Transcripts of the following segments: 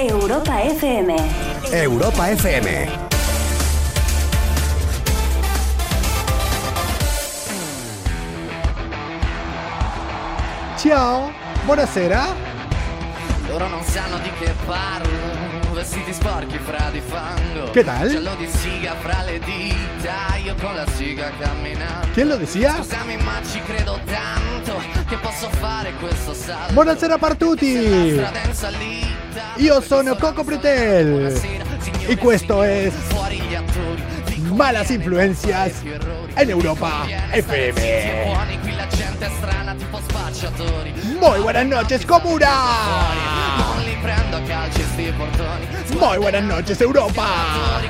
Europa FM. Europa FM. Ciao, buonasera. Loro non sanno di che parlo Vestiti sporchi fra di fango Che tal? Giallo di siga fra le dita Io con la siga camminando ¿Quién lo decía? Scusami ma ci credo tanto Che posso fare questo salto Buonasera a tutti. Io sono Coco Pretel. Y questo es Malas Influencias en Europa FM. Muy buenas noches, Comuna. Muy buenas noches, Europa.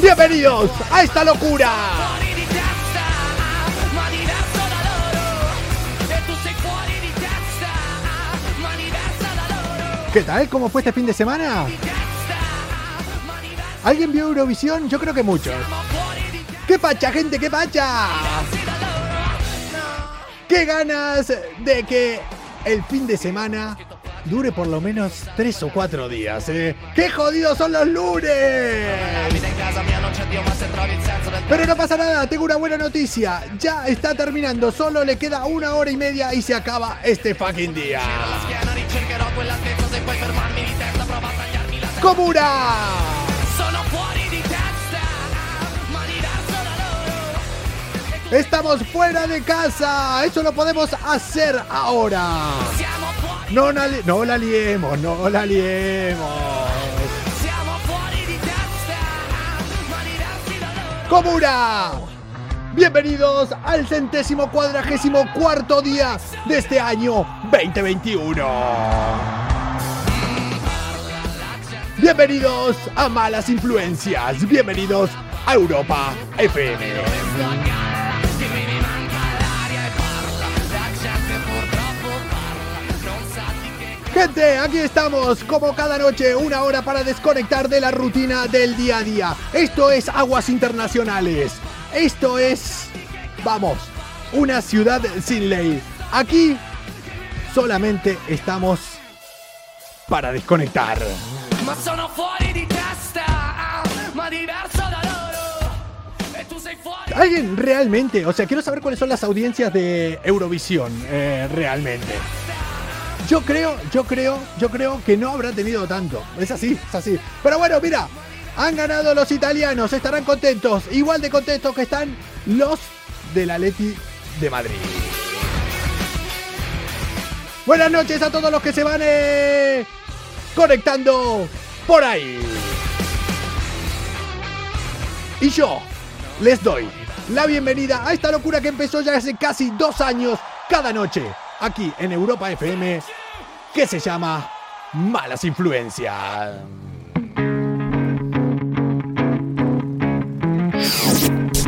Bienvenidos a esta locura. ¿Qué tal? ¿Cómo fue este fin de semana? ¿Alguien vio Eurovisión? Yo creo que muchos. ¡Qué pacha, gente! ¡Qué pacha! ¡Qué ganas de que el fin de semana dure por lo menos tres o cuatro días! eh! ¡Qué jodidos son los lunes! Pero no pasa nada, tengo una buena noticia. Ya está terminando, solo le queda una hora y media y se acaba este fucking día. Schiena ricercherò quella stessa se puoi fermarmi di testa prova a tagliarmi la ¡Comuna! Sono fuori di testa, ma diverso da loro. Estamos fuera de casa. Eso lo podemos hacer ahora. No, la liemos, no la liemos. siamo Bienvenidos al centésimo cuadragésimo cuarto día de este año 2021. Bienvenidos a Malas Influencias. Bienvenidos a Europa FM. Gente, aquí estamos como cada noche, una hora para desconectar de la rutina del día a día. Esto es Aguas Internacionales. Esto es, vamos, una ciudad sin ley. Aquí solamente estamos para desconectar. Loro. E. ¿Alguien realmente? O sea, quiero saber cuáles son las audiencias de Eurovisión, eh, realmente. Yo creo, yo creo, yo creo que no habrá tenido tanto. Es así, es así. Pero bueno, mira, han ganado los italianos, estarán contentos, igual de contentos que están los del Atleti de Madrid. Buenas noches a todos los que se van eh, conectando por ahí. Y yo les doy la bienvenida a esta locura que empezó ya hace casi dos años, cada noche, aquí en Europa FM, que se llama Malas Influencias.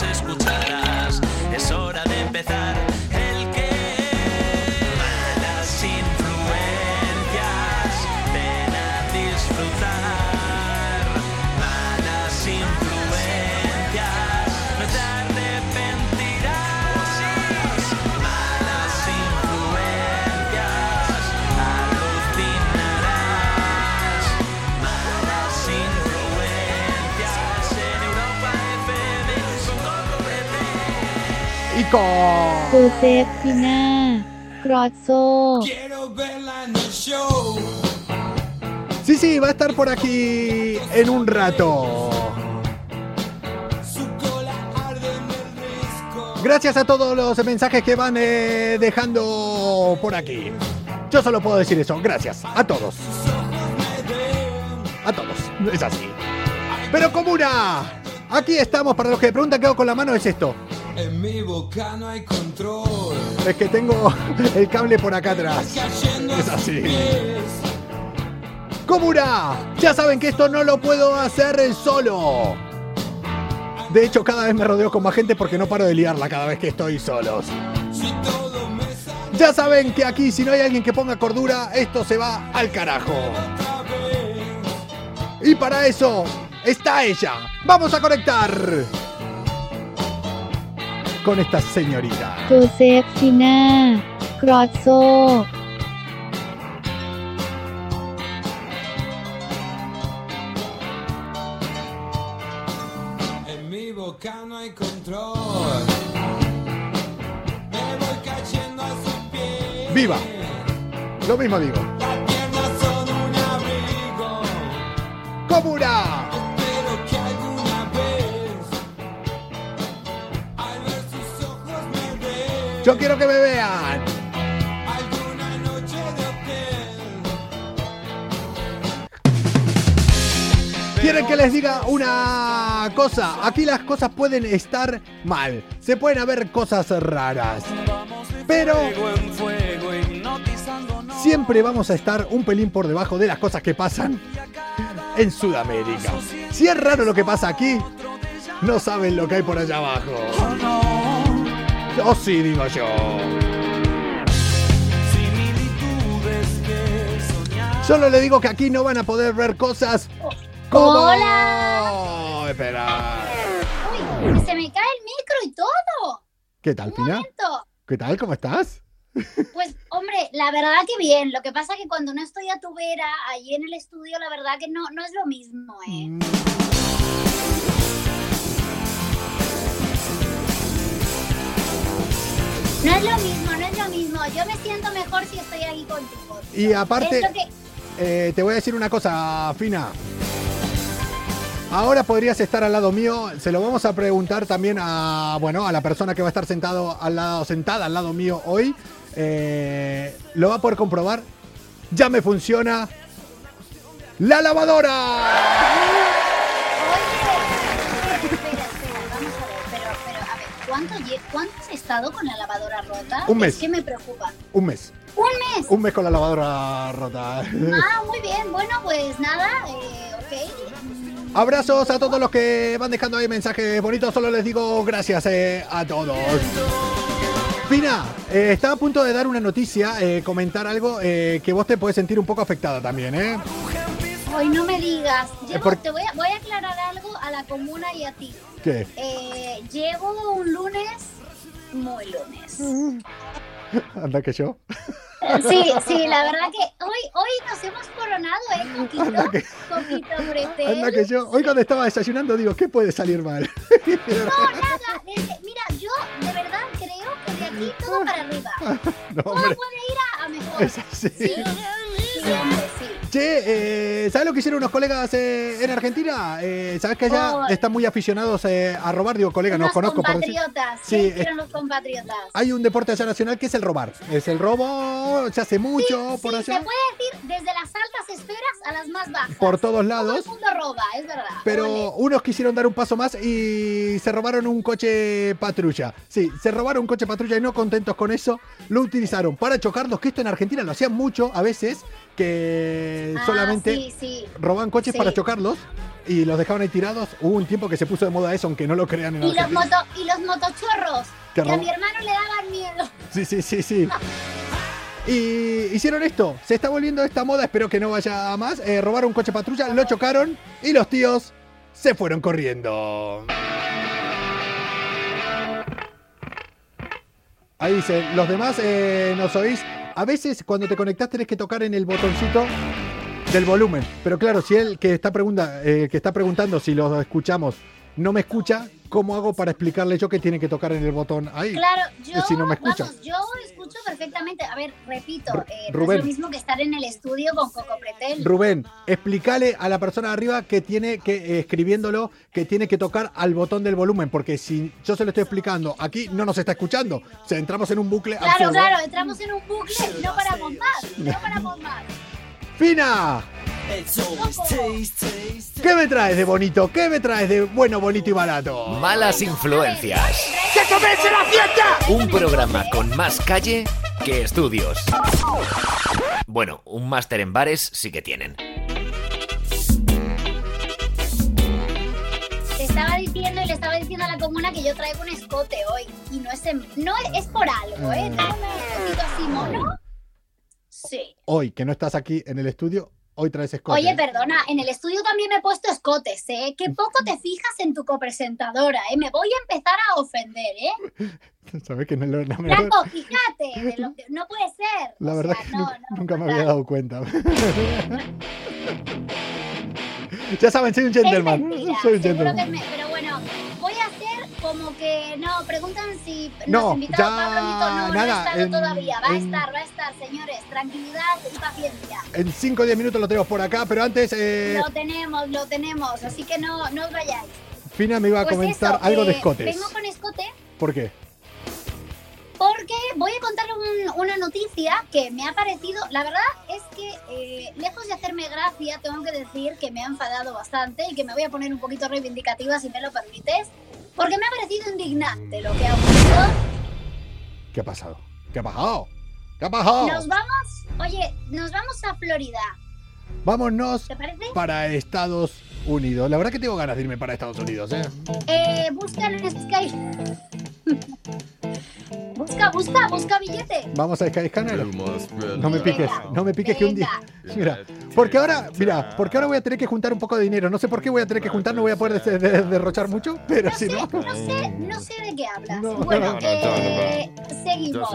carcajadas, México. Josefina Crozzo. Sí, sí, va a estar por aquí en un rato. Gracias a todos los mensajes que van eh, dejando por aquí. Yo solo puedo decir eso. Gracias a todos. A todos. Es así. Pero comuna. Aquí estamos. Para los que preguntan qué hago con la mano es esto. En mi boca no hay control. Es que tengo el cable por acá atrás. Es así. Comuna, ya saben que esto no lo puedo hacer solo. De hecho, cada vez me rodeo con más gente porque no paro de liarla cada vez que estoy solos. Ya saben que aquí si no hay alguien que ponga cordura, esto se va al carajo. Y para eso está ella. Vamos a conectar con esta señorita. Josefina Crozzo. En mi boca no hay control. Me voy cayendo a sus pies. Viva. Lo mismo digo. Comuna. Yo quiero que me vean. ¿Quieren que les diga una cosa? Aquí las cosas pueden estar mal. Se pueden haber cosas raras. Pero siempre vamos a estar un pelín por debajo de las cosas que pasan en Sudamérica. Si es raro lo que pasa aquí, no saben lo que hay por allá abajo. Oh, sí, digo yo. Solo le digo que aquí no van a poder ver cosas como... Hola. Espera. Uy, se me cae el micro y todo. ¿Qué tal, Un Pina? momento. ¿Qué tal? ¿Cómo estás? Pues, hombre, la verdad que bien. Lo que pasa que cuando no estoy a tu vera, allí en el estudio, la verdad que no, no es lo mismo, ¿eh? Mm. No. Yo me siento mejor si estoy aquí contigo. Y aparte, que- eh, te voy a decir una cosa, Fina. Ahora podrías estar al lado mío. Se lo vamos a preguntar también a, bueno, a la persona que va a estar sentado al lado, sentada al lado mío hoy. Eh, lo va a poder comprobar. Ya me funciona la lavadora. ¿Cuánto, lle- ¿cuánto has estado con la lavadora rota? Un mes. Es que me preocupa. Un mes. ¿Un mes? Un mes con la lavadora rota. Ah, muy bien. Bueno, pues nada, eh, ok. Abrazos a todos los que van dejando ahí mensajes bonitos. Solo les digo gracias eh, a todos. Fina, eh, estaba a punto de dar una noticia, eh, comentar algo eh, que vos te puedes sentir un poco afectada también, ¿eh? Hoy no me digas. Llevo- por- Te voy a, voy a aclarar algo a la comuna y a ti. ¿Qué? Eh, llevo un lunes muy lunes. Anda que yo. Sí, sí, la verdad que hoy, hoy nos hemos coronado, ¿eh? Coquito, Anda que- coquito Bretel. Anda que yo. Hoy cuando estaba desayunando digo, ¿qué puede salir mal? No, nada. desde- mira, yo de verdad creo que de aquí todo para arriba. No, Todo puede ir a, mejor. Es así. Sí. Che, eh, ¿sabes lo que hicieron unos colegas eh, en Argentina? Eh, ¿Sabes que allá Oh. están muy aficionados eh, a robar? Digo, colegas, no Unos conozco por decir. compatriotas. Sí, ¿Qué es- hicieron los compatriotas? Hay un deporte allá nacional que es el robar. Es el robo, se hace mucho por sí, allá. se puede decir desde las altas esferas a las más bajas. Por todos Todo lados. el mundo roba, es verdad. Pero unos quisieron dar un paso más y se robaron un coche patrulla. Sí, se robaron un coche patrulla y no contentos con eso, lo utilizaron para chocarlos, que esto en Argentina lo hacían mucho a veces, que Ah, solamente sí, sí. robaban coches Sí. para chocarlos y los dejaban ahí tirados. Hubo un tiempo que se puso de moda eso, aunque no lo crean en Y los, Argentina. moto, y los motochorros, Que que a mi hermano le daban miedo. Sí, sí, sí, sí. Y hicieron esto. Se está volviendo esta moda, espero que no vaya a más. Eh, robaron un coche patrulla, lo chocaron y los tíos se fueron corriendo. Ahí dice, los demás eh, nos oís. A veces cuando te conectás tenés que tocar en el botoncito del volumen. Pero claro, si él que está, pregunta, eh, que está preguntando si lo escuchamos no me escucha, ¿cómo hago para explicarle yo que tiene que tocar en el botón ahí? Claro, yo, si no me escucha. vamos, yo escucho perfectamente. A ver, repito, Ru- eh, no es Rubén. lo mismo que estar en el estudio con Coco Pretel. Rubén, explícale a la persona de arriba que tiene que, eh, escribiéndolo, que tiene que tocar al botón del volumen, porque si yo se lo estoy explicando, aquí no nos está escuchando. O sea, entramos en un bucle Claro, absurdo. claro, entramos en un bucle y no paramos más, no paramos más. ¡Fina! ¿Qué me traes de bonito? ¿Qué me traes de bueno, bonito y barato? Malas influencias. ¡Que comience la fiesta! Un programa con más calle que estudios. Bueno, un máster en bares sí que tienen. Te estaba diciendo y le estaba diciendo a la comuna que yo traigo un escote hoy. Y no es, en, no es por algo, ¿eh? Mm. Un escotito así mono. Sí. Hoy, que no estás aquí en el estudio, hoy traes escote. Oye, perdona, en el estudio también me he puesto escotes, ¿eh? Que poco te fijas en tu copresentadora, ¿eh? Me voy a empezar a ofender, ¿eh? ¿Sabes que no, lo- no me- Franco, fíjate, lo que- no puede ser. La O verdad sea, que no, nunca, no, nunca me había dado cuenta. ya saben, soy un Es gentleman. mentira, soy un gentleman. es me- pero como que no, preguntan si No, nos invitado ya Pablo Nito, no, no nada, ha estado en- todavía, va a en- estar, va a estar, señores, tranquilidad y paciencia. En 5 o 10 minutos lo tenemos por acá, pero antes, eh, Lo tenemos, lo tenemos, así que no, no os vayáis. Fina me iba a Pues comentar eso, algo de eh, escotes. Vengo con escote ¿Por qué? porque voy a contar un- una noticia que me ha parecido, la verdad es que eh, lejos de hacerme gracia, tengo que decir que me ha enfadado bastante y que me voy a poner un poquito reivindicativa si me lo permites, porque me ha parecido indignante lo que ha ocurrido. ¿Qué ha pasado? ¿Qué ha pasado? ¿Qué ha pasado? Nos vamos, oye, nos vamos a Florida, Vámonos ¿te parece? para Estados Unidos. La verdad que tengo ganas de irme para Estados Unidos, ¿eh? Eh, busca en Sky. Busca, busca, busca billete. Vamos a Skyscanner. No me piques, no me piques que un día. Mira, porque ahora, mira, porque ahora voy a tener que juntar un poco de dinero. No sé por qué voy a tener que juntar, no voy a poder de- de- derrochar mucho, pero No si sé, no. no sé, no sé de qué hablas. No. Bueno, No, no, eh, seguimos.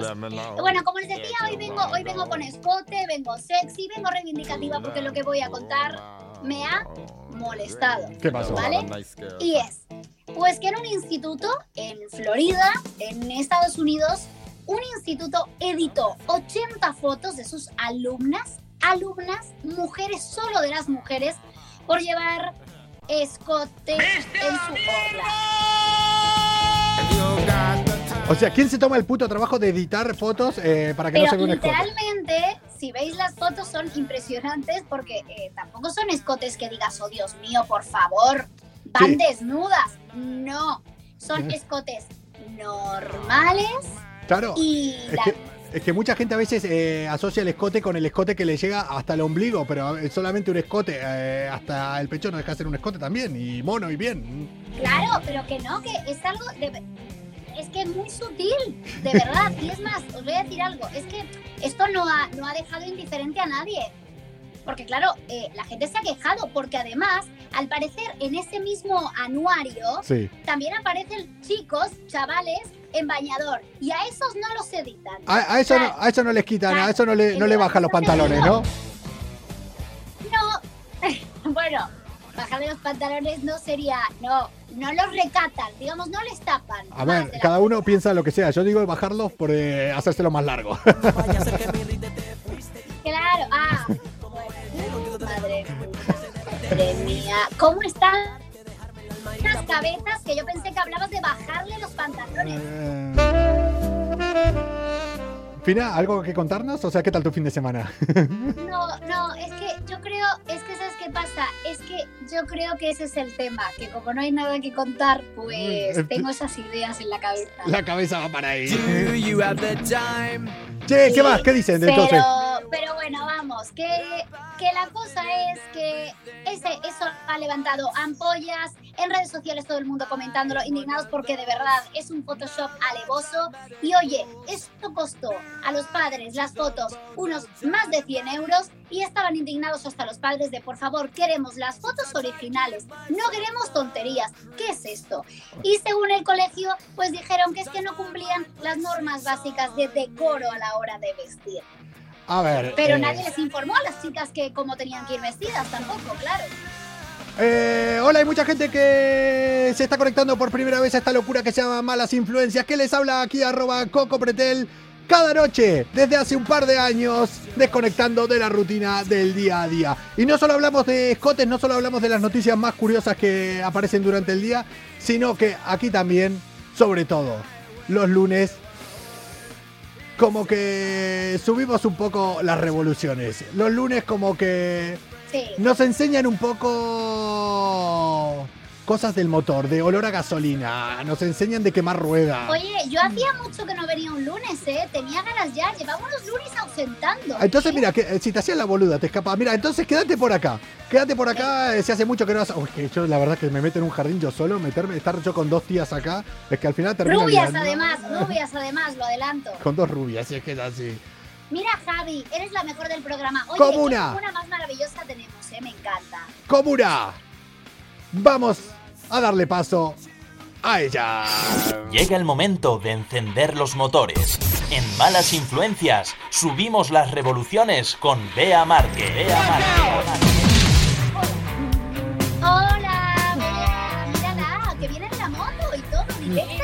Bueno, como les decía, hoy vengo, hoy vengo con escote, vengo sexy, vengo reivindicativa porque lo que voy a contar me ha molestado. ¿Qué pasó? ¿Vale? Y es, pues que en un instituto en Florida, en Estados Unidos, un instituto editó 80 fotos de sus alumnas, alumnas, mujeres, solo de las mujeres, por llevar escote en su orla. O sea, ¿quién se toma el puto trabajo de editar fotos eh, para que no se Pero vea un escote? literalmente, si veis las fotos, son impresionantes porque eh, tampoco son escotes que digas, oh Dios mío, por favor, van Sí. desnudas. No, son escotes normales Claro, y es la- que, es que mucha gente a veces eh, asocia el escote con el escote que le llega hasta el ombligo, pero solamente un escote eh, hasta el pecho no deja de ser un escote también, y mono y bien. Claro, pero que no, que es algo de... Es que es muy sutil, de verdad. Y es más, os voy a decir algo, es que esto no ha, no ha dejado indiferente a nadie. Porque claro, eh, la gente se ha quejado, porque además, al parecer, en ese mismo anuario, Sí. también aparecen chicos, chavales, en bañador. Y a esos no los editan. A, a eso no, a eso no les quitan, a eso no le, no le bajan los pantalones, ¿no? No, bueno, bajarle los pantalones no sería, no, no los recatan, digamos, no les tapan. A ver, cada uno piensa lo que sea. Yo digo bajarlos por eh, hacérselo más largo. Claro, ah. Madre mía, madre mía. ¿Cómo están las cabezas que yo pensé que hablabas de bajarle los pantalones? Fina, ¿algo que contarnos? O sea, ¿qué tal tu fin de semana? No, no, es que yo creo, es que ¿sabes qué pasa? Es que yo creo que ese es el tema, que como no hay nada que contar, pues Mm, tengo esas ideas en la cabeza. La cabeza va para ahí. Do you have the time? Che, ¿qué más? ¿Qué dicen entonces? Pero, pero bueno, vamos, que, que la cosa es que ese, eso ha levantado ampollas, en redes sociales todo el mundo comentándolo, indignados porque de verdad es un Photoshop alevoso. Y oye, esto costó a los padres las fotos unos más de 100 euros y estaban indignados hasta los padres de por favor, queremos las fotos originales, no queremos tonterías. ¿Qué es esto? Y según el colegio, pues dijeron que es que no cumplían las normas básicas de decoro a la hora de vestir. A ver. Pero eh, nadie les informó a las chicas que cómo tenían que ir vestidas tampoco, claro. eh, hola, hay mucha gente que se está conectando por primera vez a esta locura que se llama Malas Influencias. ¿Qué les habla aquí? Arroba Coco Pretel. Cada noche, desde hace un par de años, desconectando de la rutina del día a día. Y no solo hablamos de escotes, no solo hablamos de las noticias más curiosas que aparecen durante el día, sino que aquí también, sobre todo, los lunes, como que subimos un poco las revoluciones. Los lunes como que Sí. nos enseñan un poco cosas del motor, de olor a gasolina, nos enseñan de quemar ruedas. Oye, yo hacía mucho que no venía un lunes, ¿eh? Tenía ganas ya, llevaba unos lunes ausentando. Entonces, ¿eh? mira, que, eh, si te hacías la boluda, te escapas. Mira, entonces quédate por acá. Quédate por acá, eh, si hace mucho que no vas. Uy, que yo la verdad que me meto en un jardín yo solo, meterme, estar yo con dos tías acá, es que al final termino Rubias liando. además, rubias además, lo adelanto. Con dos rubias, si es que es así. Mira, Javi, eres la mejor del programa. Oye, Como qué una. comuna más maravillosa tenemos, ¿eh? Me encanta. Comuna. Vamos a darle paso a ella. Llega el momento de encender los motores. En Malas Influencias subimos las revoluciones con Bea Marque. Bea Marque. Hola, Bea, mírala, que viene en la moto y todo, directa.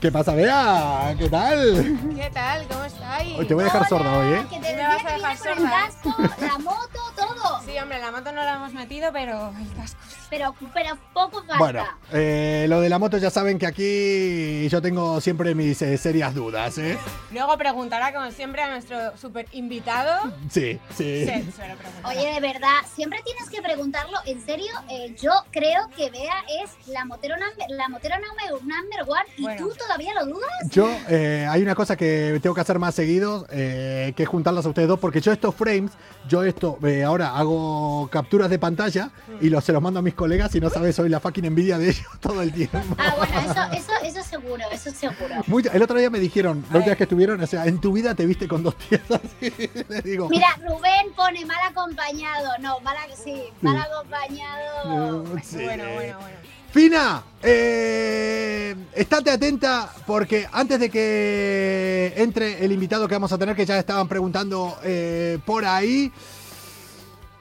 ¿Qué pasa, Bea? ¿Qué tal? ¿Qué tal? ¿Cómo estáis? Hoy te voy a dejar sorda hoy, ¿eh? Que te Me vas a dejar con el sorda. casco, la moto, todo. Sí, hombre, la moto no la hemos metido, pero el casco. Pero, pero poco falta. Bueno, eh, lo de la moto ya saben que aquí yo tengo siempre mis eh, serias dudas, ¿eh? Luego preguntará, como siempre, a nuestro super invitado. Sí, sí. Sí, se lo preguntará. Oye, de verdad, siempre tienes que preguntarlo. En serio, eh, yo creo que Bea es la motero number, la motero number, number one y Bueno. tú todavía lo dudas. Yo, eh, hay una cosa que tengo que hacer más seguido, eh, que es juntarlas a ustedes dos, porque yo estos frames, yo esto, eh, ahora hago capturas de pantalla y los, se los mando a mis colegas y no sabes, soy la fucking envidia de ellos todo el tiempo. Ah, bueno, eso, eso, eso seguro, eso seguro. El otro día me dijeron, la última vez que estuvieron, o sea, en tu vida te viste con dos tías así. Les digo, Mira, Rubén pone mal acompañado. No, mal, sí, mal acompañado. sí. Bueno, bueno, bueno. Fina, eh, estate atenta porque antes de que entre el invitado que vamos a tener, que ya estaban preguntando eh, por ahí,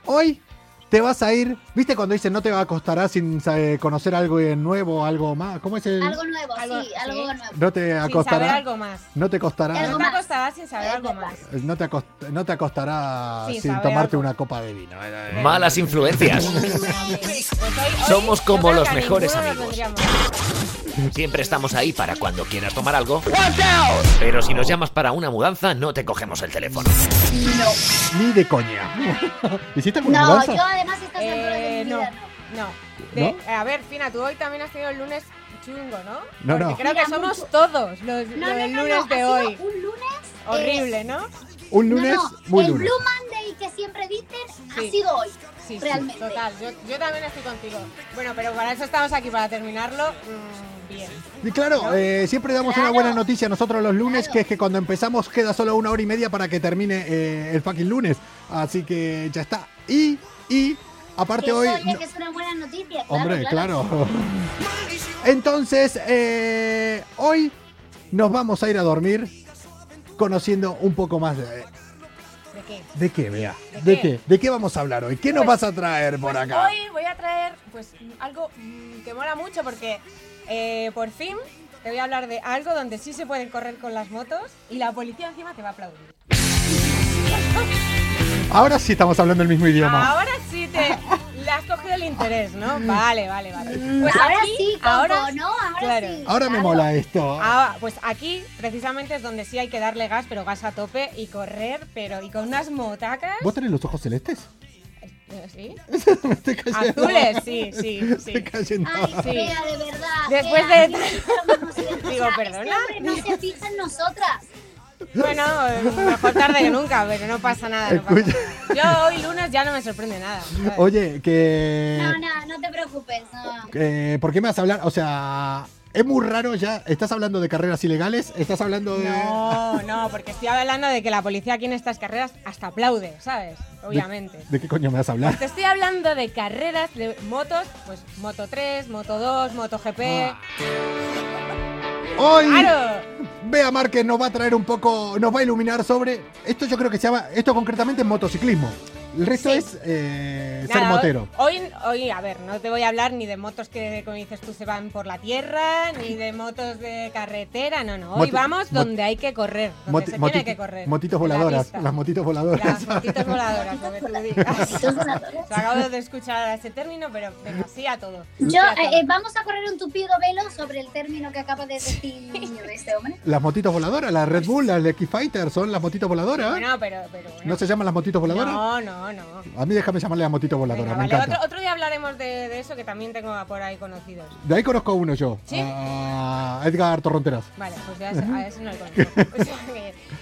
hoy te vas a ir, ¿viste cuando dicen no te va a costará sin eh, conocer algo nuevo, algo más? ¿Cómo es el...? Algo nuevo, Algo- sí, algo sí. nuevo. No te Sin saber acostará. algo más. No te costará. Algo No te acostarás sin saber algo más. No te, acost- no te acostará Sin sin tomarte algo. una copa de vino. Malas influencias. Somos como los mejores amigos. Siempre estamos ahí para cuando quieras tomar algo. Pero si nos llamas para una mudanza, no te cogemos el teléfono. Ni de coña. ¿Hiciste alguna No, mudanza? yo Eh, no, no. A ver, Fina, tú hoy también has tenido el lunes chungo, ¿no? No, no. Creo Mira, que somos mucho. todos los, No, los no, del no, lunes no, de ha sido hoy. un lunes eh, Horrible, ¿no? Un lunes, no, muy el lunes. Blue Monday que siempre dicen Sí. ha sido hoy. Sí, sí, realmente. total. Yo, yo también estoy contigo. Bueno, pero para eso estamos aquí, para terminarlo mm, bien. Y claro, eh, siempre damos Claro. una buena noticia nosotros los lunes, Claro. que es que cuando empezamos queda solo una hora y media para que termine eh, el fucking lunes. Así que ya está. Y, y, aparte hoy... eso, oye, no- que es una buena noticia. Claro, hombre, claro. claro. Entonces, eh, hoy nos vamos a ir a dormir conociendo un poco más de... ¿De qué? ¿De qué, Bea? ¿De ¿De qué? qué? ¿De qué vamos a hablar hoy? ¿Qué nos Pues- vas a traer por Pues acá? Hoy voy a traer pues algo mm, que mola mucho porque eh, por fin te voy a hablar de algo donde sí se pueden correr con las motos y la policía encima te va a aplaudir. Ahora sí estamos hablando el mismo idioma. Ahora sí te le has cogido el interés, ¿no? Vale, vale, vale. Pues ahora aquí- sí, Coco, ahora, ¿no? Ahora claro. sí. Ahora me mola esto. Ah, pues aquí precisamente es donde sí hay que darle gas, pero gas a tope y correr, pero y con unas motacas. ¿Vos tenés los ojos celestes? eh, ¿Sí? Me estoy cayendo. Azules, sí, sí, Me sí. estoy cayendo. Ay, Sí. Bea, de verdad. Después de-. Digo, O sea, perdona. Este no se fija en nosotras. Bueno, mejor tarde que nunca, pero no pasa nada. No pasa nada. Yo hoy lunes ya no me sorprende nada. ¿sabes? Oye, que... No, no, no te preocupes. No. eh, ¿Por qué me vas a hablar? O sea, es muy raro ya. ¿Estás hablando de carreras ilegales? ¿Estás hablando de...? No, no, porque estoy hablando de que la policía aquí en estas carreras hasta aplaude, ¿sabes? Obviamente. ¿De qué coño me vas a hablar? Te estoy hablando de carreras de motos, pues Moto 3, Moto 2, Moto GP. Ah. Hoy ¡Claro! Bea Márquez nos va a traer un poco, nos va a iluminar sobre... Esto yo creo que se llama, esto concretamente es motociclismo. El resto Sí. es eh, ser motero. Hoy, hoy, a ver, no te voy a hablar ni de motos que, como dices tú, se van por la tierra, ni de motos de carretera, no, no. Hoy Moti- vamos donde hay que correr, donde Moti- se tiene que correr. Motitos la voladoras, las motitos voladoras. Las motitos voladoras, lo que tú digas. Motitos voladoras. Se acabo de escuchar ese término, pero venga, sí a todo. Yo, Sí a todo. eh, eh, vamos a correr un tupido velo sobre el término que acaba de decir este hombre. Las motitos voladoras, las Red Bull, las X Fighter, son las motitos voladoras. Bueno, pero, pero bueno. ¿No se llaman las motitos voladoras? No, no, No, no. A mí déjame llamarle a motito voladora, Venga, me vale, encanta. otro, otro día hablaremos de, de eso que también tengo por ahí conocidos. De ahí conozco uno yo, ¿Sí? a Edgar Torronteras. Vale, pues ya a ese no le conozco.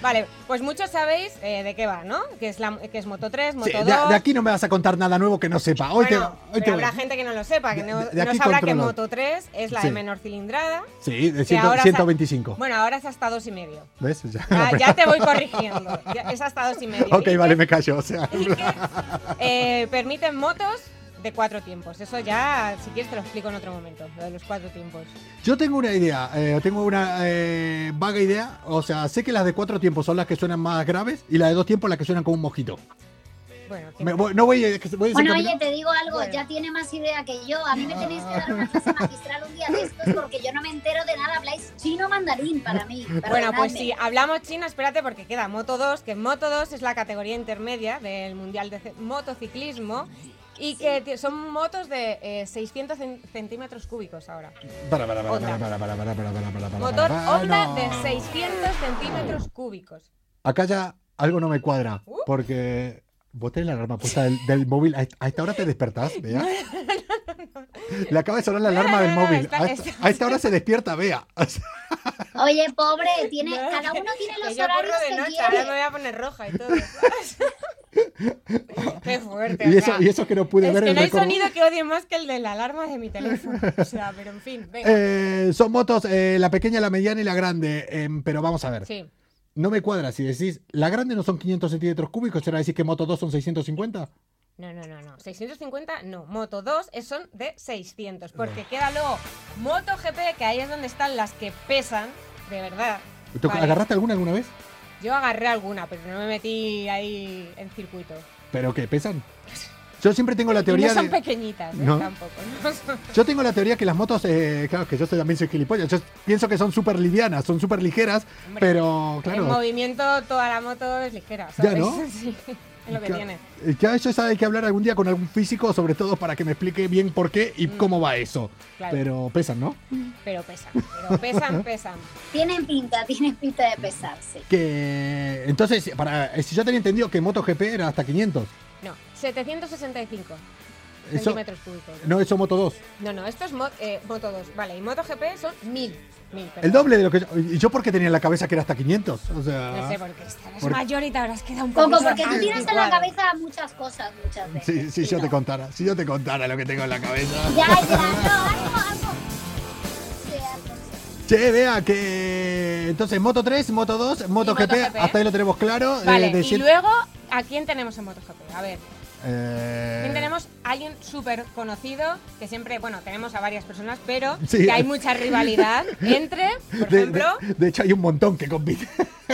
Que- vale, pues muchos sabéis eh, de qué va, ¿no? Que es, la, que es Moto 3, Moto Sí, 2. de, de aquí no me vas a contar nada nuevo que no sepa. Hoy bueno, te, hoy te voy. habrá gente que no lo sepa, que no, De- de no sabrá que controlo. Moto 3 es la Sí. de menor cilindrada. Sí, de que 100 ahora sa- 125. Bueno, ahora es hasta dos y medio. ¿Ves? Ya, Ya, ya te voy corrigiendo. Ya- es hasta dos y medio. ok, Y vale, que, me callo. O sea, eh, permiten motos de cuatro tiempos. Eso ya, si quieres, te lo explico en otro momento, lo de los cuatro tiempos. yo tengo una idea, eh, tengo una eh, vaga idea. O sea, sé que las de cuatro tiempos son las que suenan más graves y las de dos tiempos las que suenan como un mojito. Bueno, Me voy- no voy, a- voy a Bueno, oye, te digo algo, Bueno. ya tiene más idea que yo. A mí me tenéis que dar una clase magistral un día de estos porque yo no me entero de nada. Habláis chino mandarín para mí. Bueno, pues si hablamos China, espérate porque queda Moto 2, que Moto 2 es la categoría intermedia del Mundial de Motociclismo y que son motos de eh, 600 cen- centímetros cúbicos ahora. Para, para, para, Honda. para, para, para, para, para, para, para, Motor para, Honda no. de 600 centímetros cúbicos. Acá ya algo no me cuadra. Uh. Porque vos tenés la alarma puesta del, del móvil. A esta- hora te despertás, Bea. Le acaba de sonar la alarma del No, no, no, móvil. está- A esta, está- a esta hora se despierta, sea, Oye, pobre, tiene, No, cada que- uno tiene que los yo horarios de que noche, ahora me quiere. voy a poner roja y todo. Qué fuerte. y, o eso, sea. y eso que no pude es ver que el no hay sonido que odie más que el de la alarma de mi teléfono. O sea, pero en fin, venga. Eh, son motos, eh, la pequeña, la mediana y la grande. em, pero vamos a ver. Sí. No me cuadra si decís, la grande no son 500 centímetros cúbicos, ¿será decir que Moto 2 son 650? No, no, no, no. 650, no. Moto 2 es- son de 600. Porque queda luego Moto GP, que ahí es donde están las que pesan, de verdad. ¿Tú Vale. ¿Agarraste alguna alguna vez? Yo agarré alguna, pero no me metí ahí en circuito. ¿Pero qué? ¿Pesan? Yo siempre tengo la Y teoría no son de... pequeñitas, ¿eh? ¿No? tampoco. No Yo tengo la teoría que las motos, eh, claro, que yo también soy gilipollas, yo pienso que son súper livianas, son súper ligeras, Hombre, pero En claro, movimiento toda la moto es ligera, Ya, ¿sabes? ¿no? Sí, es lo que tiene. ya eso hay que hablar algún día con algún físico, sobre todo para que me explique bien por qué y cómo va eso. Mm. Claro. Pero pesan, ¿no? Pero pesan, pero pesan, pesan. Tienen pinta, tienen pinta de pesarse. Que entonces, para, si yo tenía entendido que MotoGP era hasta 500. No, 765 Eso, centímetros cúbicos. no, eso Moto 2. No, no, esto es mo- eh, Moto 2, vale, y MotoGP son 1000. 1000 El doble de lo que yo. ¿Y yo por qué tenía en la cabeza que era hasta 500? O sea. No sé, porque estarás Por- mayor y te habrás quedado un poco. Coco, porque tú tienes en la cabeza muchas cosas muchas veces. Sí, si yo no. te contara, si yo te contara lo que tengo en la cabeza. Ya, ya, no, algo, algo. Sí, algo. Che, vea que. Entonces, Moto 3, Moto 2, Moto GP, hasta ahí lo tenemos claro. eh, Vale, de y luego, ¿a quién tenemos en MotoGP? A ver, eh, ¿quién tenemos? Alguien súper conocido, que siempre, bueno, tenemos a varias personas, pero Sí. que hay mucha rivalidad entre, por de, ejemplo. de- de hecho, hay un montón que compiten.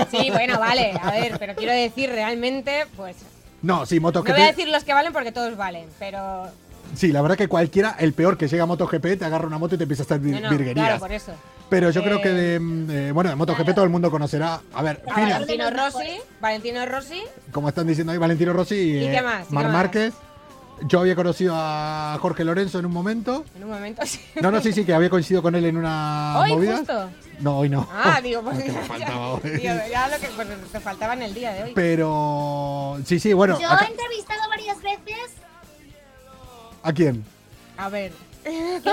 Sí, bueno, vale, a ver, pero quiero decir realmente, pues. No, sí, No MotoGP. voy a decir los que valen porque todos valen, pero. Sí, la verdad que cualquiera, el peor que llega a MotoGP, te agarra una moto y te empieza a hacer No, no, virguerías. claro, por eso. Pero yo Eh, creo que de. mm, eh, bueno, de MotoGP todo el mundo conocerá. A ver, Valentino Rossi. Valentino Rossi, como están diciendo ahí, Valentino Rossi y, ¿Y eh, qué más? ¿Y Mar qué más? Márquez. Yo había conocido a Jorge Lorenzo en un momento. en un momento. sí. No, no, sí, sí, que había coincidido con él en una Hoy movida. justo. No, hoy no. Ah, digo, pues Lo que me ya- faltaba hoy. digo, ya lo que pues, te faltaba en el día de hoy. Pero sí, sí, bueno. Yo acá- he entrevistado varias veces. ¿A quién? A ver.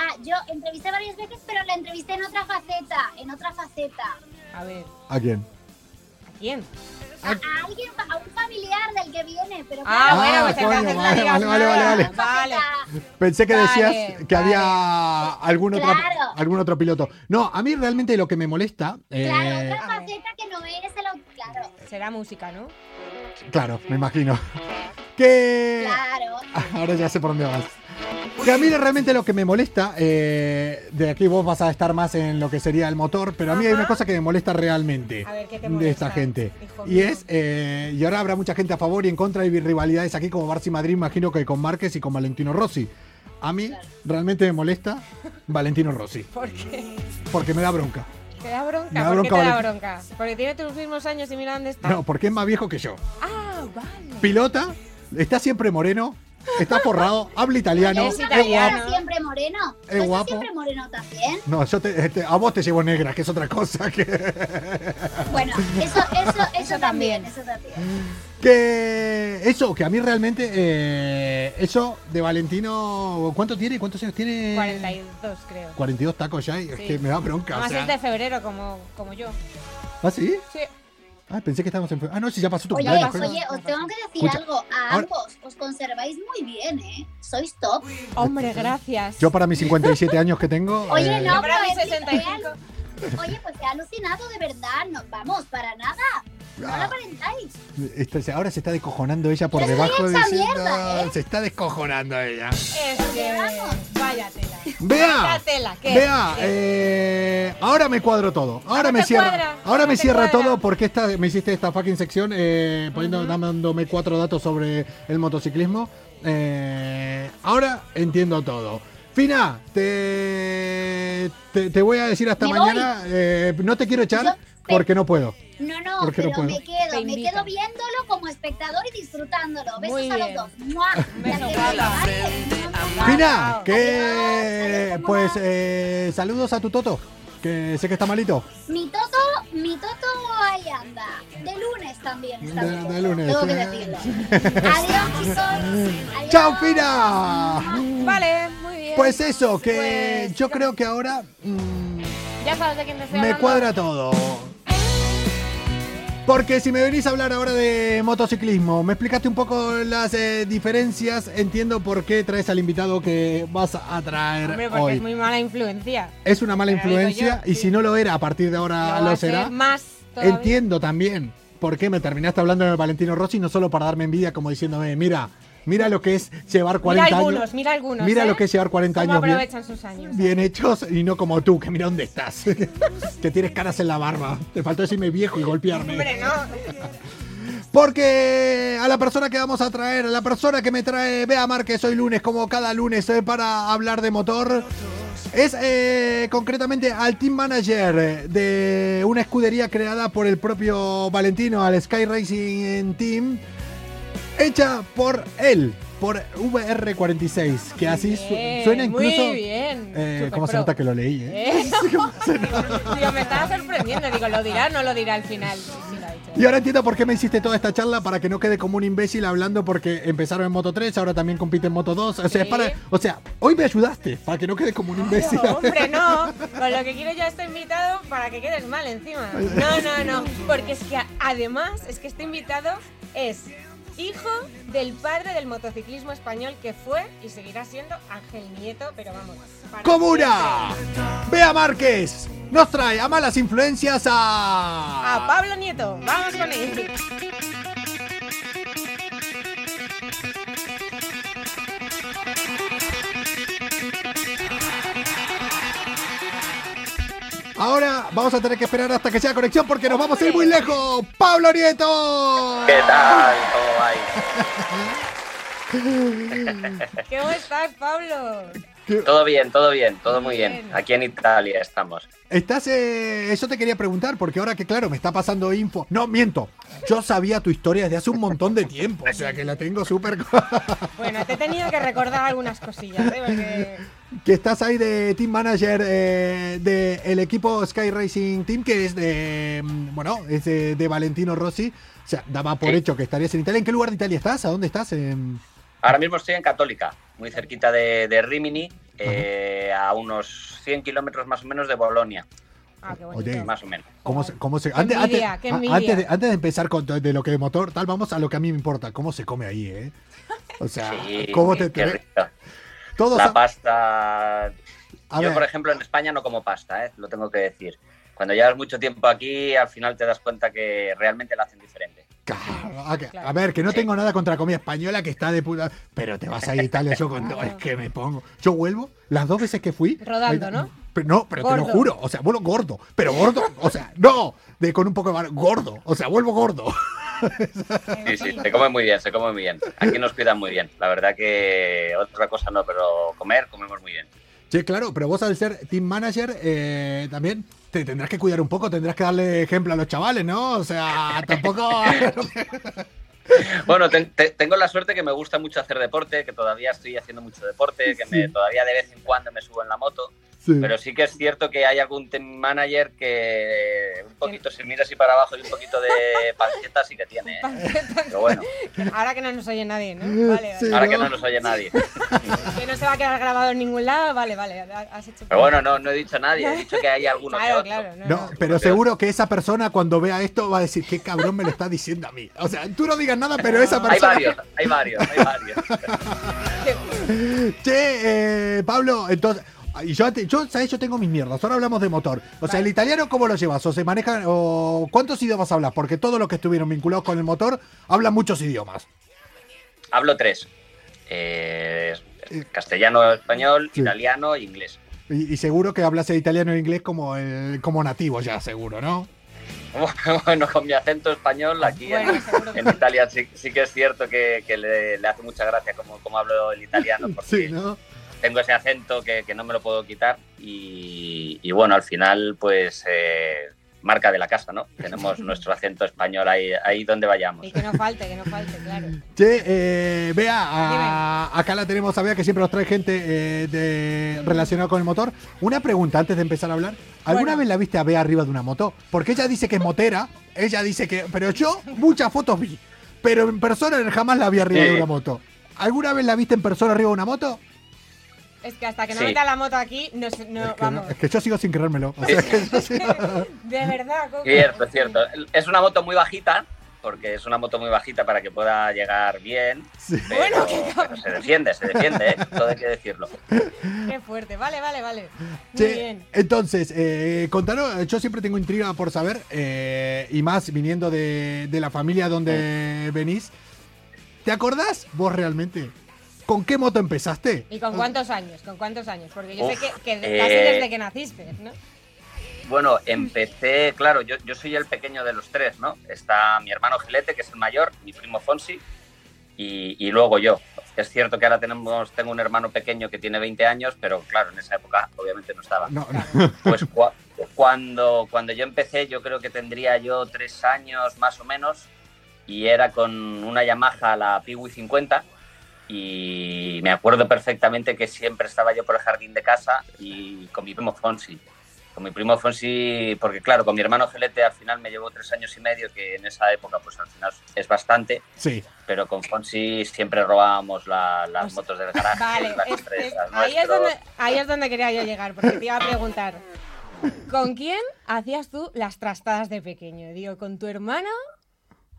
Ah, yo entrevisté varias veces, pero la entrevisté en otra faceta, en otra faceta. A ver. ¿A quién? ¿A quién? A, a alguien, a un familiar del que viene, pero Ah, claro, bueno, pues coño, entonces la vale, vale, vale, vale, Vale. Pensé que Vale, decías que vale. había algún otro, Claro. algún otro piloto. No, a mí realmente lo que me molesta. eh, Claro, otra faceta que no es el... Claro, Será música, ¿no? Claro, me imagino. Que. claro. Ahora ya sé por dónde vas. Que a mí realmente lo que me molesta, eh, de aquí vos vas a estar más en lo que sería el motor, pero a mí hay una cosa que me molesta realmente A ver, ¿qué te de esta gente. Y mío? es, eh, y ahora habrá mucha gente a favor y en contra, hay rivalidades aquí como Barça y Madrid, imagino que con Márquez y con Valentino Rossi. A mí realmente me molesta Valentino Rossi, ¿Por qué? porque me da bronca. ¿Te da bronca? Me da ¿Por bronca, qué te da bronca? Porque tiene tus mismos años y mira dónde está. No, porque es más viejo que yo. Ah, vale. Pilota, está siempre moreno, está forrado, habla italiano. Es es italiano. guapo. siempre moreno. Es guapo. siempre moreno también. No, yo te, te- a vos te llevo negra, que es otra cosa. Que, Bueno, eso, eso, eso, también, eso también. que eso, que a mí realmente, eh, eso de Valentino, ¿cuánto tiene? ¿Cuántos años tiene? 42, creo. 42 tacos ya, y es Sí. que me da bronca. o Además sea. es de febrero, como, como yo. ¿Ah, sí? Sí. Ah, pensé que estábamos en. Ah, no, sí, ya pasó tu Oye, cumpleaños. oye, os tengo que decir Escucha, algo. A ahora- ambos os conserváis muy bien, ¿eh? Sois top. Hombre, gracias. Yo para mis 57 años que tengo. Oye, eh, no, Yo para pero mis es que 65. Oye, pues he alucinado de verdad. No, vamos, para nada. No lo Ah. aparentáis. Esto se- ahora se está descojonando ella por Yo debajo esa diciendo. mierda, ¿eh? Se está descojonando ella. Es que. Vaya tela. Vea, Vaya tela. ¿qué? vea, ¿Qué? eh, ahora me cuadro todo. Ahora me cierra, cuadra, ahora me cierra cuadra. todo porque esta, me hiciste esta fucking sección eh, poniendo, dándome cuatro datos sobre el motociclismo. Eh, ahora entiendo todo. Fina, te, te, te voy a decir hasta mañana. eh, no te quiero echar Yo- porque no puedo. No, no, ¿Por qué no pero puedo? me quedo, me quedo viéndolo como espectador y disfrutándolo. Besos Muy a los bien. dos. Fina, que Adiós, pues ¿cómo eh, saludos a tu Toto, que sé que está malito. Mi Toto, mi Toto ahí anda. De lunes también está De- de lunes, Tengo que eh. decirlo. Adiós, chicos. Adiós. ¡Chao, Fina! Vale. Pues eso, que Pues, yo creo que ahora mm, Ya sabes de quién te estoy me hablando. cuadra todo. Porque si me venís a hablar ahora de motociclismo, me explicaste un poco las eh, diferencias, entiendo por qué traes al invitado que vas a traer Hombre, porque hoy. es muy mala influencia. Es una mala influencia yo, y sí. si no lo era, a partir de ahora lo será. Más todavía. Entiendo también por qué me terminaste hablando de Valentino Rossi, no solo para darme envidia, como diciéndome, mira, mira lo que es llevar 40 Mira algunos, años. mira algunos. Mira ¿eh? lo que es llevar 40 Cómo años bien, aprovechan sus años. bien hechos y no como tú, que mira dónde estás. que tienes caras en la barba. Te faltó decirme viejo y golpearme. Hombre, no. Porque a la persona que vamos a traer, a la persona que me trae Bea Márquez hoy lunes, como cada lunes, eh, para hablar de motor, es eh, concretamente al team manager de una escudería creada por el propio Valentino, al Sky Racing Team, hecha por él, por VR46, que así su- suena incluso... Muy bien. Eh, ¿Cómo se nota que lo leí? eh? ¿Eh? Digo, me estaba sorprendiendo. Digo, ¿lo dirá o no lo dirá al final? Y ahora entiendo por qué me hiciste toda esta charla para que no quede como un imbécil hablando porque empezaron en Moto 3, ahora también compite en Moto 2. O sea, Sí. para, o sea, hoy me ayudaste para que no quede como un imbécil. No, hombre, no. Con lo que quiero yo este invitado para que quedes mal encima. No, no, no. Porque es que además es que este invitado es hijo del padre del motociclismo español que fue y seguirá siendo Ángel Nieto, pero vamos. ¡Comuna! Bea Márquez nos trae a malas influencias A a... Pablo Nieto, vamos con él. Ahora vamos a tener que esperar hasta que sea conexión porque nos vamos a ir muy lejos. ¡Pablo Nieto! ¿Qué tal? ¿Cómo vais? ¿Cómo estás, Pablo? Todo bien, todo bien, todo muy Bien. bien. Aquí en Italia estamos. Estás, eh, eso te quería preguntar, porque ahora que claro, me está pasando info. No, miento. Yo sabía tu historia desde hace un montón de tiempo, o sea que la tengo súper... Bueno, te he tenido que recordar algunas cosillas, ¿eh? Porque que estás ahí de team manager eh, del equipo Sky Racing Team, que es de, mm, bueno, es de, de Valentino Rossi. O sea, daba por Sí. hecho que estarías en Italia. ¿En qué lugar de Italia estás? ¿A dónde estás? En- Ahora mismo estoy en Católica, muy cerquita de, de Rimini, eh, a unos 100 kilómetros más o menos de Bolonia, Ah, qué bonito. Oye, más o menos. ¿Cómo se, cómo se- Qué antes, envidia, de, antes de empezar con todo- de lo que de motor, tal, vamos a lo que a mí me importa. ¿Cómo se come ahí, eh? O sea, Sí, ¿cómo te... qué te- rico. Todos La a- pasta... a Yo, ver, por ejemplo, en España no como pasta, ¿eh? lo tengo que decir. Cuando llevas mucho tiempo aquí, al final te das cuenta que realmente la hacen diferente. Claro, a, que- Claro. a ver, que no Sí. tengo nada contra comida española que está de puta. Pero te vas a ir a Italia, yo con. Es que me pongo. Yo vuelvo, las dos veces que fui. Rodando, ahí- ¿no? Pero no, pero te lo juro. O sea, vuelvo gordo. Pero gordo, o sea, no. De con un poco de bar- gordo. O sea, vuelvo gordo. Sí, sí, se come muy bien, se come muy bien. Aquí nos cuidan muy bien. La verdad que otra cosa no, pero comer, comemos muy bien. Sí, claro, pero vos al ser team manager, eh, también te tendrás que cuidar un poco, tendrás que darle ejemplo a los chavales, ¿no? O sea, tampoco. Bueno, te- te- tengo la suerte que me gusta mucho hacer deporte, que todavía estoy haciendo mucho deporte, que me, todavía de vez en cuando me subo en la moto. Sí. Pero sí que es cierto que hay algún team manager que un poquito se mira así para abajo y un poquito de panceta sí que tiene. ¿eh? Pero bueno, Ahora que no nos oye nadie, ¿no? Vale, vale. Sí. ahora ¿no? que no nos oye nadie. Que no se va a quedar grabado en ningún lado, vale, vale. Has hecho. Pero bueno, no, no he dicho nadie, he dicho que hay alguno que Claro, otro. claro. No, No, no. pero seguro que esa persona cuando vea esto va a decir, qué cabrón me lo está diciendo a mí. O sea, tú no digas nada, pero esa Hay persona... varios, hay varios, hay varios. Che, eh, Pablo, entonces... Y yo, yo, ¿sabes? Yo tengo mis mierdas. Ahora hablamos de motor. O sea, ¿el italiano cómo lo llevas? ¿O se maneja? ¿O cuántos idiomas hablas? Porque todos los que estuvieron vinculados con el motor hablan muchos idiomas. Hablo tres. Eh, castellano, español, Sí. italiano e inglés. Y, y seguro que hablas el italiano e inglés como, el, como nativo ya, seguro, ¿no? Bueno, con mi acento español aquí en- Bueno, en, Italia sí, sí que es cierto que, que le, le hace mucha gracia como, como hablo el italiano, porque Sí, ¿no? Tengo ese acento que, que no me lo puedo quitar y, y bueno, al final pues eh, marca de la casa, ¿no? Tenemos nuestro acento español ahí, ahí donde vayamos. Y que no falte, que no falte, claro. Che, eh, Bea, a- acá la tenemos a Bea que siempre nos trae gente eh, de, relacionada con el motor. Una pregunta antes de empezar a hablar. ¿Alguna Bueno. vez la viste a Bea arriba de una moto? Porque ella dice que es motera, ella dice que... Pero yo muchas fotos vi, pero en persona jamás la vi arriba Sí. de una moto. ¿Alguna vez la viste en persona arriba de una moto? Es que hasta que no Sí. meta la moto aquí, no, no es, que vamos. no, es que yo sigo sin creérmelo. O sea, que yo sigo- De verdad, Coco. Cierto, cierto. Es una moto muy bajita, porque es una moto muy bajita para que pueda llegar bien, sí. pero, Bueno, qué pero se defiende, se defiende, ¿eh? todo hay que decirlo. Qué fuerte. Vale, vale, vale. Muy Che, bien. entonces, eh, contanos, yo siempre tengo intriga por saber, eh, y más viniendo de, de la familia donde venís. ¿Te acordás vos realmente? ¿Con qué moto empezaste? ¿Y con cuántos años? ¿Con cuántos años? Porque yo Uf, sé que, que eh, casi desde que naciste, ¿no? Bueno, empecé, claro, yo, yo soy el pequeño de los tres, ¿no? Está mi hermano Gelete, que es el mayor, mi primo Fonsi, y, y luego yo. Es cierto que ahora tenemos, tengo un hermano pequeño que tiene 20 años, pero claro, en esa época obviamente no estaba. No, no. Pues cua- cuando, cuando yo empecé, yo creo que tendría yo tres años más o menos, y era con una Yamaha, la Piwi 50, y me acuerdo perfectamente que siempre estaba yo por el jardín de casa y con mi primo Fonsi. Con mi primo Fonsi, porque claro, con mi hermano Gelete al final me llevo tres años y medio, que en esa época pues al final es bastante, Sí. pero con Fonsi siempre robábamos la- las Os- motos del garaje, Vale, las es- es- empresas ahí, es donde, ahí es donde quería yo llegar, porque te iba a preguntar. ¿Con quién hacías tú las trastadas de pequeño? Digo, ¿con tu hermana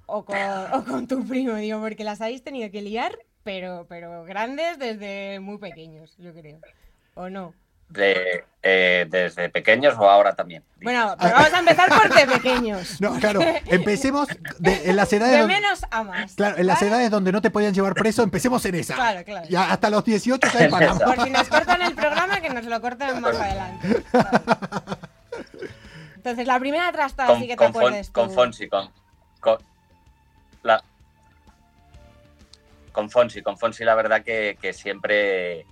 o con, o con tu primo? Digo, porque las habéis tenido que liar, pero, pero grandes desde muy pequeños, yo creo. ¿O no? De, eh, desde pequeños o ahora también. Bueno, pero vamos a empezar por de pequeños. No, claro, empecemos de- en las edades De donde, menos a más. claro, en las ¿vale? edades donde no te podían llevar preso, empecemos en esa. Claro, claro. Y hasta los 18 ya Por si nos cortan el programa, que nos lo corten más adelante. Entonces, la primera trastada Con, sí que te con, Fon- acuerdes tú. con Fonsi, con, con, la, con Fonsi, con Fonsi la verdad que, siempre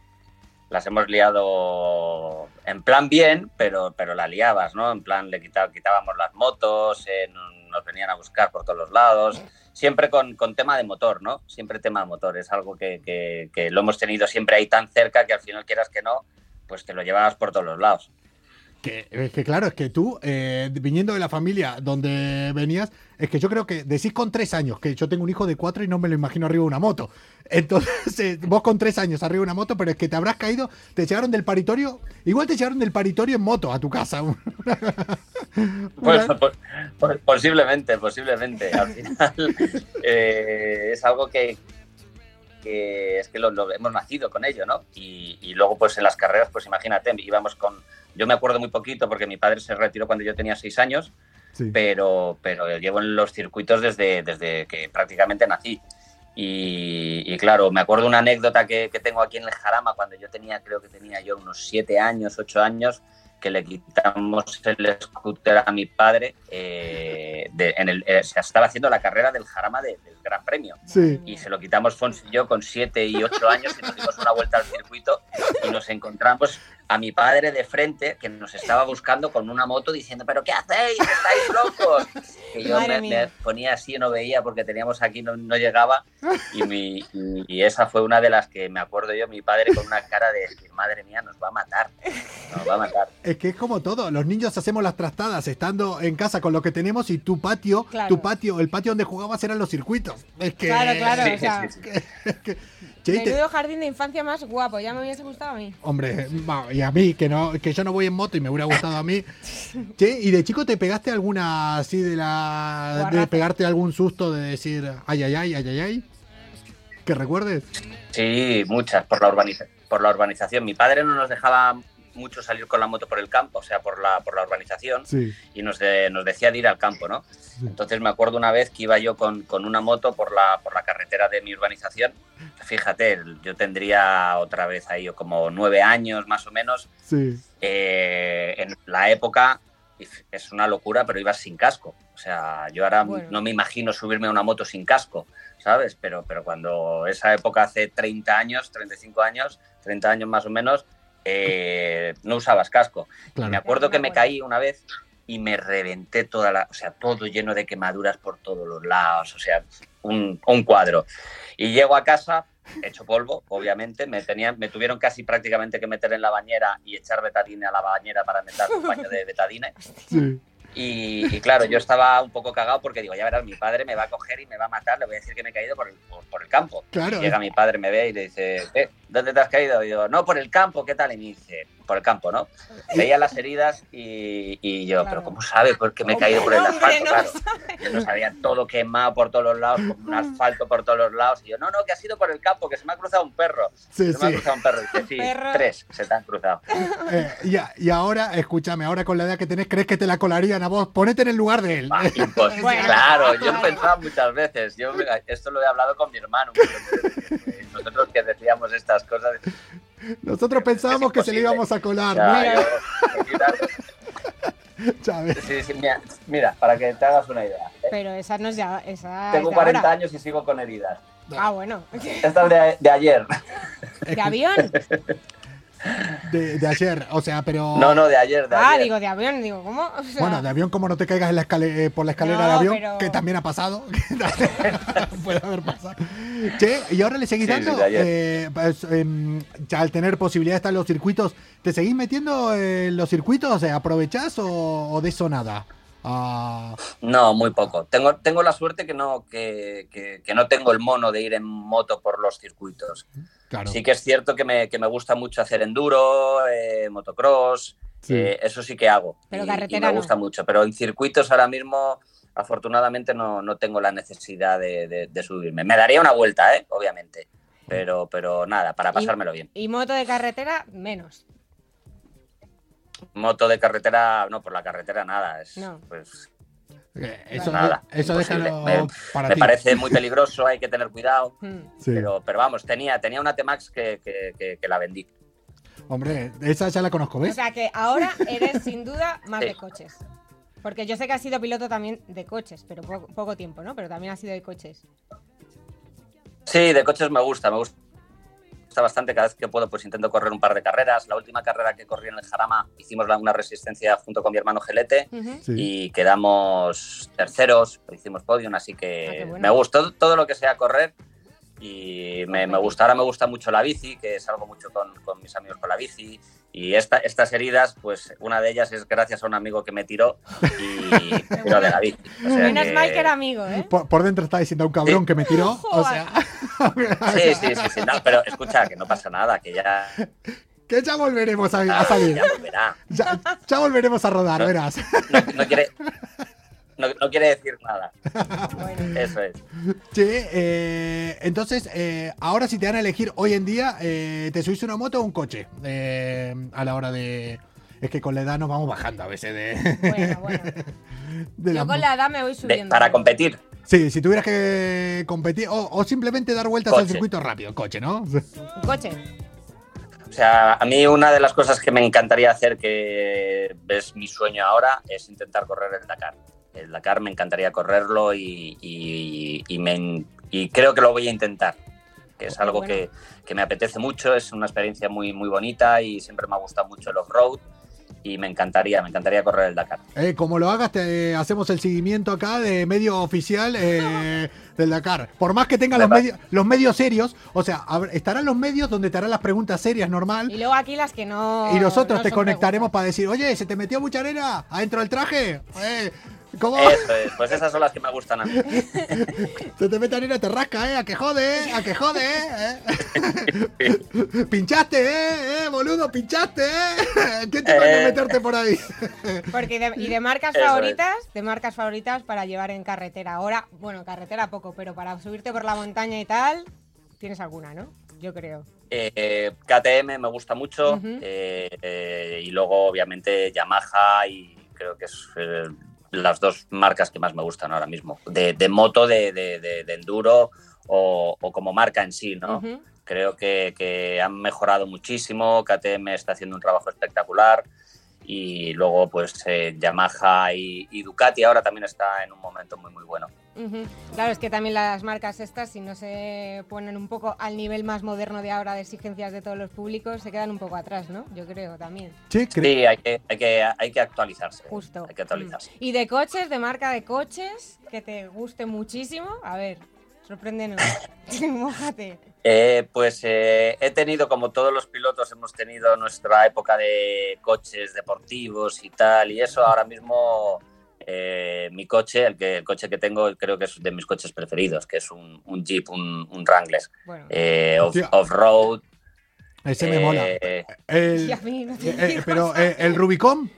las hemos liado en plan bien, pero, pero la liabas, ¿no? En plan le quita- quitábamos las motos, eh, nos venían a buscar por todos los lados, siempre con, tema de motor, ¿no? Siempre tema de motor, es algo que, lo hemos tenido siempre ahí tan cerca que al final quieras que no, pues te lo llevabas por todos los lados. Que, que claro, es que tú, eh, viniendo de la familia donde venías, es que yo creo que decís con tres años, que yo tengo un hijo de cuatro y no me lo imagino arriba de una moto. Entonces, eh, vos con tres años arriba de una moto, pero es que te habrás caído, te llevaron del paritorio, igual te llevaron del paritorio en moto a tu casa. Pues, posiblemente, posiblemente. Al final eh, es algo que, que es que lo, lo hemos nacido con ello, ¿no? Y, y luego, pues en las carreras, pues imagínate, íbamos con. Yo me acuerdo muy poquito porque mi padre se retiró cuando yo tenía seis años, Sí. pero, pero llevo en los circuitos desde, desde que prácticamente nací. Y, y claro, me acuerdo una anécdota que, que tengo aquí en el Jarama cuando yo tenía, creo que tenía yo unos siete años, ocho años, que le quitamos el scooter a mi padre. eh, de- en el, eh, se estaba haciendo la carrera del Jarama de- del Gran Premio. Sí. Y se lo quitamos Fons y yo con 7 y 8 años y nos dimos una vuelta al circuito y nos encontramos a mi padre de frente que nos estaba buscando con una moto diciendo, pero ¿qué hacéis? ¿Estáis locos? Que yo me, me ponía así y no veía porque teníamos aquí, no, no llegaba. Y, mi, y, esa fue una de las que me acuerdo yo, mi padre con una cara de decir, madre mía, nos va a matar. Nos va a matar. Es que es como todo, los niños hacemos las trastadas estando en casa con lo que tenemos y tu patio, Claro. tu patio, el patio donde jugabas eran los circuitos. Es que Claro, claro, Sí, o sea, sí, sí. Che, y te- menudo jardín de infancia más guapo, ya me hubiese gustado a mí. Hombre, y a mí, que no, que yo no voy en moto y me hubiera gustado a mí. Che, ¿y de chico te pegaste alguna así de la. de pegarte algún susto de decir ay ay ay, ay ay ay? ¿Que recuerdes? Sí, muchas, por la, urbaniza- por la urbanización. Mi padre no nos dejaba mucho salir con la moto por el campo, o sea, por la, por la urbanización. Sí. y nos, de- nos decía de ir al campo, ¿no? Entonces me acuerdo una vez que iba yo con, con una moto por la, por la carretera de mi urbanización. Fíjate, yo tendría otra vez ahí como nueve años más o menos. Sí. Eh, en la época es una locura, pero ibas sin casco. O sea, yo ahora Bueno. no me imagino subirme a una moto sin casco, ¿sabes? Pero, pero cuando esa época hace 30 años, 35 años, 30 años más o menos, eh, no usabas casco. Claro. Y me acuerdo que me caí una vez y me reventé toda la, o sea, todo lleno de quemaduras por todos los lados, o sea, un, un cuadro. Y llego a casa, hecho polvo, obviamente, me, tenían, me tuvieron casi prácticamente que meter en la bañera y echar betadine a la bañera para meter un baño de betadine. Sí. Y, y claro, yo estaba un poco cagado porque digo, ya verás, mi padre me va a coger y me va a matar, le voy a decir que me he caído por el, por, por el campo. Claro. Y llega mi padre, me ve y le dice, "Eh, ¿dónde te has caído? Y yo, no, por el campo, ¿qué tal? Y me dice, por el campo, ¿no? Veía las heridas y, y yo, Claro. pero ¿cómo sabe? Porque me he caído por el asfalto, no claro. Yo no sabía todo quemado por todos los lados, con un asfalto por todos los lados. Y yo, no, no, que ha sido por el campo, que se me ha cruzado un perro. Sí, se me ha sí. cruzado un perro. Y dice, sí, Perro. tres se te han cruzado. Eh, y, a- y ahora, escúchame, ahora con la edad que tenés, ¿crees que te la colarían a vos? Ponete en el lugar de él. Ah, Bueno, claro, yo claro. he pensado muchas veces. Yo, esto lo he hablado con mi hermano. Nosotros que decíamos estas cosas. Nosotros pensábamos que se le íbamos a colar. yo- Chávez. sí, sí, mira, mira, para que te hagas una idea. ¿eh? Pero esa no es ya. Esa Tengo es de 40 ahora. años y sigo con heridas. Ah, bueno. Esta es de, de ayer. ¿De avión? De, de ayer, o sea, pero. No, no, de ayer, de Ah, ayer. digo, de avión, digo, ¿cómo? O sea, Bueno, de avión, como no te caigas en la escale- eh, por la escalera No, de avión, pero- que también ha pasado. Puede haber pasado. Che, ¿y ahora le seguís Sí, dando? Eh, pues, em, ya al tener posibilidad de estar en los circuitos, ¿te seguís metiendo en los circuitos? Sea, ¿aprovechás o, o de eso nada? Ah, No, muy poco. Tengo, tengo la suerte que no, que, que- que no tengo el mono de ir en moto por los circuitos. Claro. Sí que es cierto que me, que me gusta mucho hacer enduro, eh, motocross, Sí. eh, eso sí que hago. Pero y, carretera y me no. gusta mucho, pero en circuitos ahora mismo, afortunadamente, no, no tengo la necesidad de, de- de subirme. Me daría una vuelta, ¿eh? obviamente, pero, pero nada, para pasármelo bien. Y moto de carretera, menos. Moto de carretera, no, por la carretera nada, es, No. pues eso nada. eso déjalo Me- para me ti. parece muy peligroso, hay que tener cuidado. Hmm. Sí. Pero, pero vamos, tenía, tenía una T-Max que, que- que- que la vendí. Hombre, esa ya la conozco, O ¿ves? sea que ahora eres sin duda más Sí. de coches. Porque yo sé que has sido piloto también de coches, pero poco, poco tiempo, ¿no? Pero también has sido de coches. Sí, de coches me gusta, me gusta bastante. Cada vez que puedo, pues intento correr un par de carreras. La última carrera que corrí en el Jarama hicimos una resistencia junto con mi hermano Gelete Ujú. Sí. y quedamos terceros, hicimos podium, así Ah, que qué bueno. me gustó todo lo que sea correr. Y me, me gusta, ahora me gusta mucho la bici, que salgo mucho con, con mis amigos con la bici. Y esta, estas heridas, pues una de ellas es gracias a un amigo que me tiró y me tiró de la bici. O sea Menos que- mal que era amigo, ¿eh? Por, por dentro está diciendo un cabrón Sí. que me tiró. o sea, Sí, sí, sí, sí. No, pero escucha, que no pasa nada, que ya, que ya volveremos a, a salir. ya volverá. Ya, ya volveremos a rodar, No. verás. No, no quiere, no, no quiere decir nada. Bueno. Eso es. Che, eh, entonces, eh, ahora si te dan a elegir hoy en día, eh, ¿te subís una moto o un coche? Eh, a la hora de... Es que con la edad nos vamos bajando a veces de... Bueno, bueno. de Yo con la edad me voy De- subiendo. para competir. Sí, si tuvieras que competir o, o simplemente dar vueltas al circuito rápido, coche, ¿no? Un coche. O sea, a mí una de las cosas que me encantaría hacer, que es mi sueño ahora, es intentar correr el Dakar. El Dakar me encantaría correrlo y, y- y me- y creo que lo voy a intentar. Que es algo Bueno. que, que me apetece mucho, es una experiencia muy, muy bonita y siempre me ha gustado mucho el off-road y me encantaría, me encantaría correr el Dakar. Eh, como lo hagas, te hacemos el seguimiento acá de medio oficial eh, del Dakar. Por más que tengan los, Me medios los medios serios, o sea, estarán los medios donde te harán las preguntas serias normal. Y luego aquí las que no. Y nosotros no te conectaremos para decir, oye, ¿se te metió mucha arena adentro del traje? Eh, ¿Cómo? Eso es, pues esas son las que me gustan a mí. Se te mete arena, te rasca, ¿eh? A que jode, ¿eh? A que jode, ¿eh? pinchaste, ¿eh? ¿eh? Boludo, pinchaste, ¿eh? ¿Quién te va a Eh. meterte por ahí? Porque y de, y de marcas Eso es. favoritas, de marcas favoritas para llevar en carretera. Ahora, bueno, carretera poco, pero para subirte por la montaña y tal, tienes alguna, ¿no? Yo creo. Eh, KTM me gusta mucho eh, eh, y luego obviamente Yamaha y creo que es eh, las dos marcas que más me gustan ahora mismo, de, de moto, de, de- de- de enduro o, o como marca en sí, ¿no? Creo que, que han mejorado muchísimo, KTM está haciendo un trabajo espectacular y luego pues eh, Yamaha y, y Ducati ahora también está en un momento muy muy bueno. Claro, es que también las marcas estas, si no se ponen un poco al nivel más moderno de ahora de exigencias de todos los públicos, se quedan un poco atrás, ¿no? Yo creo también. Sí, cre- Sí, hay que, hay que, hay que actualizarse. Justo. Hay que actualizarse. Mm. Y de coches, de marca de coches, que te guste muchísimo. A ver, sorpréndenos. Mójate. Eh, pues eh, he tenido, como todos los pilotos, hemos tenido nuestra época de coches deportivos y tal, y eso ahora mismo eh, mi coche, el, que, el coche que tengo, creo que es de mis coches preferidos, que es un, un Jeep, un, un Wrangler, Bueno. eh, off- off-road. ese me eh, mola. El- Y a mí no te eh, eh, digo, pero eh, el Rubicon,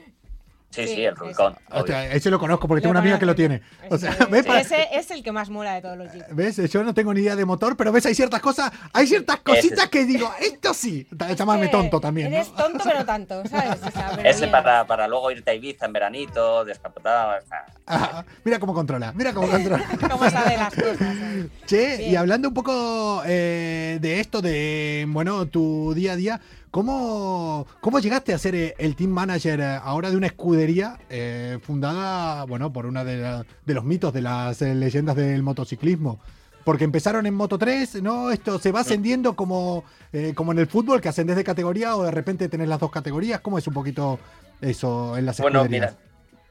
Sí, Sí, sí, el. Rubicon. obvio. hostia, ese lo conozco porque tengo una amiga que lo tiene. O sea, Ese- ¿ves? Para- Ese es el que más mola de todos los jeeps. ¿Ves? Yo no tengo ni idea de motor, pero ves, hay ciertas cosas, hay ciertas cositas Ese. que digo, esto sí. Llámame Que tonto también, ¿no? Eres tonto, pero tanto, ¿sabes? O sea, pero Ese bien. para, para luego irte a Ibiza en veranito, descapotado. Ah, mira cómo controla, mira cómo controla. ¿Cómo sabe las cosas? ¿sabes? Che, y hablando un poco eh, de esto, de, bueno, tu día a día, ¿cómo, cómo llegaste a ser eh, el team manager eh, ahora de una escudería eh, fundada, bueno, por una de, la- de los mitos de las eh, leyendas del motociclismo? Porque empezaron en Moto 3, ¿no? Esto se va ascendiendo como, eh, como en el fútbol, que ascendés de categoría o de repente tenés las dos categorías. ¿Cómo es un poquito eso en las Bueno, escuderías? mira,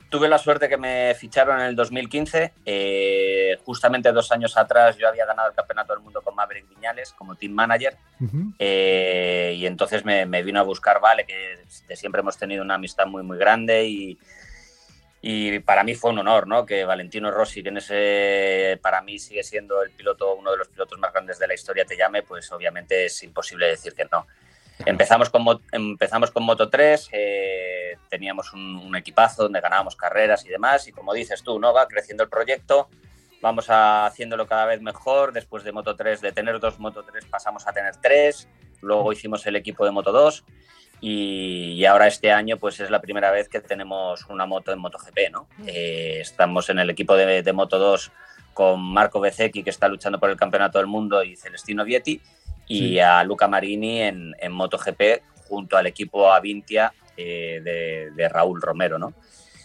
tuve la suerte que me ficharon en el 2015. eh, justamente dos años atrás yo había ganado el Campeonato del Mundo con Maverick Viñales como team manager. Ujú. eh, y entonces me, me vino a buscar Vale, que de siempre hemos tenido una amistad muy, muy grande. Y, y para mí fue un honor, ¿no? Que Valentino Rossi, que en ese para mí sigue siendo el piloto, uno de los pilotos más grandes de la historia, te llame, pues obviamente es imposible decir que no. Empezamos con, mo- empezamos con Moto 3, eh, teníamos un, un equipazo donde ganábamos carreras y demás, y como dices tú, ¿no? Va creciendo el proyecto, vamos a- haciéndolo cada vez mejor, después de Moto 3, de tener dos Moto 3 pasamos a tener tres, luego hicimos el equipo de Moto 2, y, y ahora este año pues es la primera vez que tenemos una moto en MotoGP, ¿no? Eh, estamos en el equipo de, de Moto 2 con Marco Bezzecchi, que está luchando por el Campeonato del Mundo, y Celestino Vietti, y Sí. a Luca Marini en, en MotoGP junto al equipo Avintia eh, de, de Raúl Romero, ¿no?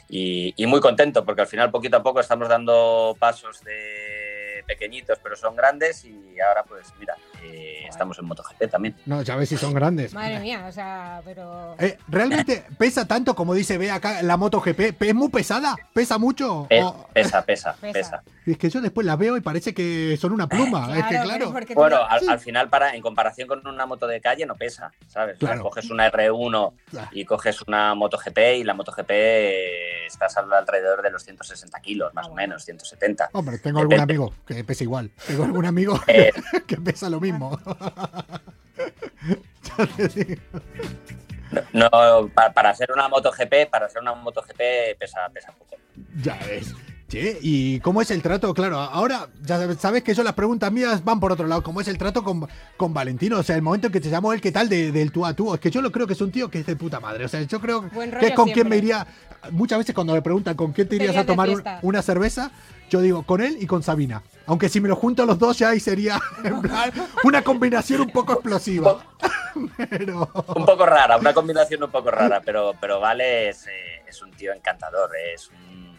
Y, y muy contento porque al final poquito a poco estamos dando pasos de pequeñitos pero son grandes y ahora pues mira, eh, estamos en MotoGP también. No, ya ves si son grandes. Madre mía, o sea, pero. Eh, ¿Realmente pesa tanto como dice Ve acá la moto GP? ¿Es muy pesada? ¿Pesa mucho? Pe- O- Pesa, pesa, Pesa. pesa. Es que yo después la veo y parece que son una pluma. es que claro. Bueno, al, Sí. al final, para en comparación con una moto de calle, no pesa, ¿sabes? O sea, Claro. coges una R1 Claro. y coges una MotoGP y la MotoGP eh, estás al- alrededor de los 150 kilos, más o menos, 170. Hombre, tengo algún Depende. amigo que pesa igual. Tengo algún amigo Eh. que pesa lo mismo. Ya te digo. No, pa- para, hacer una MotoGP, para hacer una MotoGP pesa, pesa poco. Ya ves. Che, ¿y cómo es el trato? Claro, ahora ya sabes- que yo las preguntas mías van por otro lado. ¿Cómo es el trato con, con Valentino? O sea, el momento en que te llamó él, ¿qué tal de- del tú a tú? Es que yo lo creo que es un tío que es de puta madre. O sea, yo creo que es con quién me siempre. iría. Muchas veces cuando me preguntan con quién te irías a tomar un- una cerveza, yo digo con él y con Sabina. Aunque si me lo junto a los dos ya ahí sería en plan, una combinación un poco explosiva. Pero... Un poco rara, una combinación un poco rara, pero, pero Vale es, eh, es un tío encantador, es un,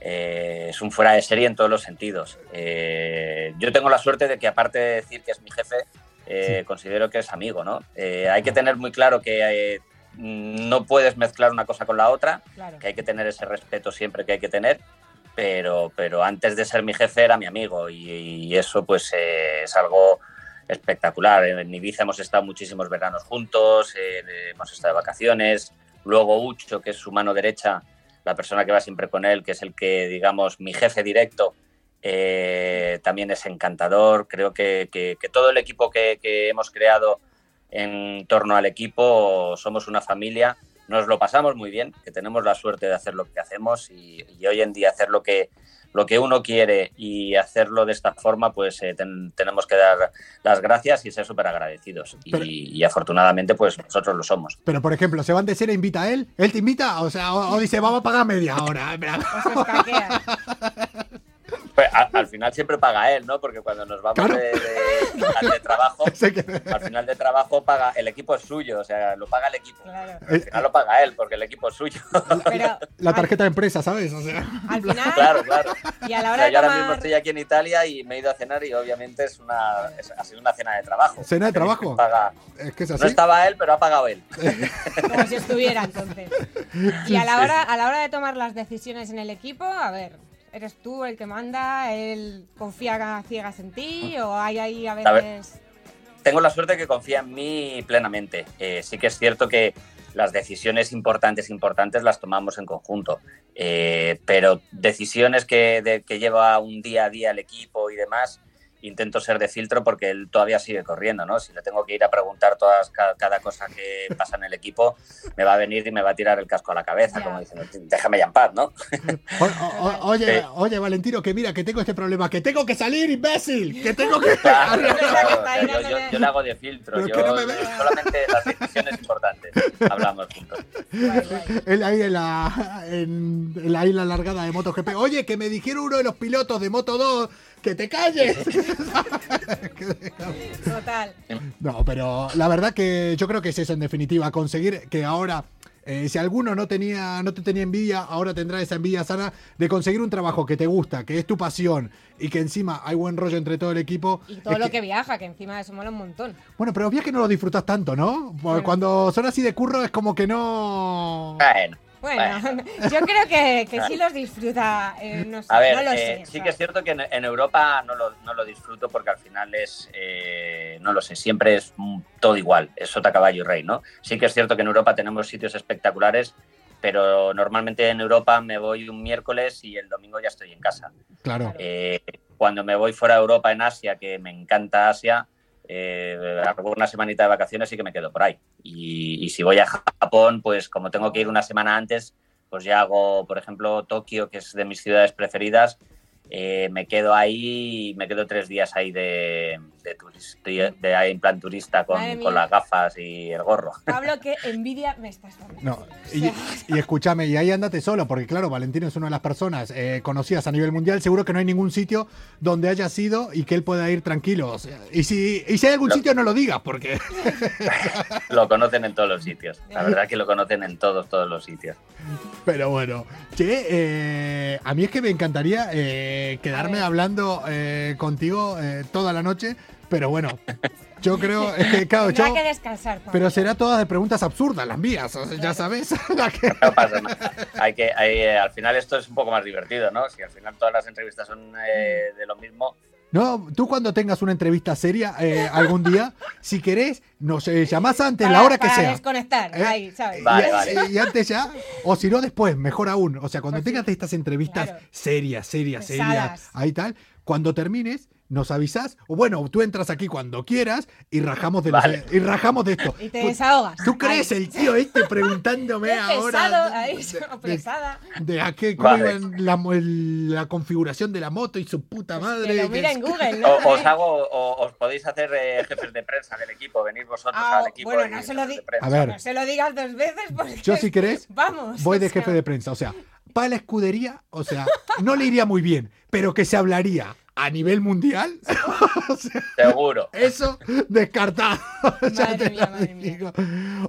eh, es un fuera de serie en todos los sentidos. Eh, yo tengo la suerte de que aparte de decir que es mi jefe, eh, considero que es amigo, ¿no? Eh, hay que tener muy claro que eh, no puedes mezclar una cosa con la otra, Claro. que hay que tener ese respeto siempre que hay que tener, pero, pero antes de ser mi jefe era mi amigo y, eso pues eh, es algo espectacular. En Ibiza hemos estado muchísimos veranos juntos, eh, hemos estado de vacaciones, luego Ucho, que es su mano derecha, la persona que va siempre con él, que es el que, digamos, mi jefe directo, eh, también es encantador. Creo que, que- todo el equipo que hemos creado en torno al equipo somos una familia. Nos lo pasamos muy bien, que tenemos la suerte de hacer lo que hacemos y, y hoy en día hacer lo que, lo que uno quiere y hacerlo de esta forma, pues eh, ten- tenemos que dar las gracias y ser súper agradecidos. Y, Pero- y afortunadamente, pues nosotros lo somos. Pero, por ejemplo, se van de cena, invita a él. ¿Él te invita? O sea, o, o dice, vamos a pagar media hora. Pues, a- al final siempre paga él, ¿no? Porque cuando nos vamos Claro. de, de- de trabajo, al final de trabajo paga el equipo es suyo, o sea, lo paga el equipo. Claro. Al final lo paga él porque el equipo es suyo. Pero La tarjeta de empresa, ¿sabes? O sea, al final, claro, claro. y a la O hora sea, de yo ahora mismo estoy aquí en Italia y me he ido a cenar y obviamente es una, es- ha sido una cena de trabajo. ¿Cena de trabajo? Paga- es que es No estaba él, pero ha pagado él. Como si estuviera entonces. Y a la hora, a la hora de tomar las decisiones en el equipo, a ver, ¿eres tú el que manda? ¿Él confía a ciegas en ti? ¿O hay ahí a A ver. veces.? Tengo la suerte que confía en mí plenamente. Eh, sí que es cierto que las decisiones importantes, importantes las tomamos en conjunto. Eh, pero decisiones que, de- que lleva un día a día el equipo y demás, intento ser de filtro porque él todavía sigue corriendo, ¿no? Si le tengo que ir a preguntar todas, ca- cada, cosa que pasa en el equipo, me va a venir y me va a tirar el casco a la cabeza, como diciendo, déjame ya en paz, ¿no? O- o- oye, Sí. oye, Valentino, que mira, que tengo este problema, que tengo que salir, imbécil, que tengo que... Claro, claro, yo, yo- yo le hago de filtro, Pero yo que no solamente las decisiones importantes hablamos juntos. Él ahí en la, en, en la isla largada de MotoGP. Oye, que me dijeron uno de los pilotos de Moto 2 que te calles. Total. No, pero la verdad que yo creo que es eso en definitiva, conseguir que ahora, eh, si alguno no tenía, no te tenía envidia, ahora tendrá esa envidia sana de conseguir un trabajo que te gusta, que es tu pasión y que encima hay buen rollo entre todo el equipo. Y todo Es lo que- que viaja, que encima eso mola un montón. Bueno, pero obvio que no lo disfrutas tanto, ¿no? Porque Bueno. cuando son así de curro es como que no... Bueno, Bueno, yo creo que, que sí los disfruta. eh, no, sé, a ver, no lo eh, sé. sí ¿sabes? que es cierto que en, en Europa no lo, no lo disfruto porque al final es, eh, no lo sé, siempre es mm, todo igual, es sota, caballo y rey, ¿no? Sí que es cierto que en Europa tenemos sitios espectaculares, pero normalmente en Europa me voy un miércoles y el domingo ya estoy en casa. Claro. Eh, cuando me voy fuera de Europa, en Asia, que me encanta Asia, eh, alguna semanita de vacaciones sí que me quedo por ahí. Y, y si voy a Japón, pues como tengo que ir una semana antes, pues ya hago, por ejemplo, Tokio, que es de mis ciudades preferidas, eh, me quedo ahí, me quedo tres días ahí de, de, turista, de ahí en plan turista con, con las gafas y el gorro. Pablo, qué envidia me estás dando. No, y, y escúchame, y ahí andate solo, porque claro, Valentino es una de las personas eh, conocidas a nivel mundial, seguro que no hay ningún sitio donde haya sido y que él pueda ir tranquilo. o sea, y, si, y si hay algún Lo- sitio, no lo digas, porque... Lo conocen en todos los sitios. La verdad que lo conocen en todos, todos los sitios. Pero bueno, che, eh, a mí es que me encantaría eh, quedarme hablando eh, contigo eh, toda la noche, pero bueno, yo creo, es que claro, yo... que descansar. Pablo. Pero será todas de preguntas absurdas, las mías, o sea, ya sabes. que- No pasa nada. Hay que, hay, eh, al final esto es un poco más divertido, ¿no? Si al final todas las entrevistas son eh, de lo mismo. No, tú cuando tengas una entrevista seria eh, algún día, si querés, nos eh, llamás antes, Para- la hora que para sea. desconectar, ¿Eh? ahí, ¿sabes? Vale, y, vale. y antes ya, o si no después, mejor aún. O sea, cuando Pues sí. tengas estas entrevistas Claro. serias, serias, serias, Pesadas. ahí tal, cuando termines, nos avisás, o bueno, tú entras aquí cuando quieras y rajamos de, los- Vale. y rajamos de esto. Y te Tú- desahogas. ¿Tú crees Ahí. el tío este preguntándome ahora ahí, de- de- de a qué Vale. iban la, la configuración de la moto y su puta madre? Que lo mira en Google, ¿no? O, os hago, o os podéis hacer eh, jefes de prensa del equipo, venir vosotros Ah, al equipo. bueno, no se lo de. A ver. No se lo digas dos veces porque... Yo si querés, Vamos. voy de sea, jefe de prensa. O sea, para la escudería, o sea, no le iría muy bien, pero que se hablaría a nivel mundial, o sea, Seguro. eso descartado. Ya Madre te mía, digo.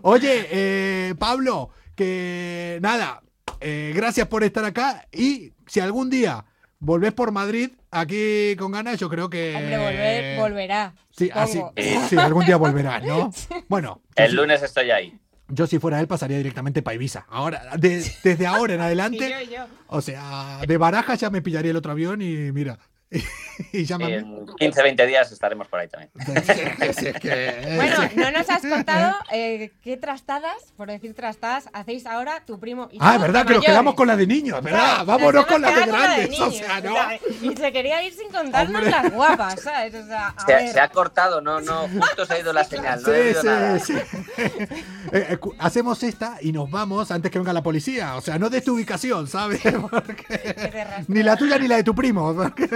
Oye, eh, Pablo, que nada. eh, gracias por estar acá y si algún día volvés por Madrid aquí con ganas, yo creo que... Hombre, volver, volverá. Sí, así, supongo. sí, algún día volverás, ¿no? Bueno, El lunes estoy ahí. yo si fuera él pasaría directamente para Ibiza. Ahora, de- desde ahora en adelante, yo, y yo. o sea, de Barajas ya me pillaría el otro avión y mira, y ya me... En 15, 20 días estaremos por ahí también. Sí, es que- Bueno, no nos has contado eh, qué trastadas, por decir trastadas, hacéis ahora tu primo y Ah, es verdad de que nos quedamos con la de niños, ¿verdad? Vámonos Nos con la de grandes, o sea, ¿no? Y se quería ir sin contarnos Hombre. las guapas, ¿sabes? O sea, a Se, ver. se ha cortado, no, no, justo se ha ido la señal, no Sí, sí, nada. sí. Eh, eh, hacemos esta y nos vamos antes que venga la policía. O sea, no des tu ubicación, ¿sabes? Porque-. Ni la tuya ni la de tu primo. porque-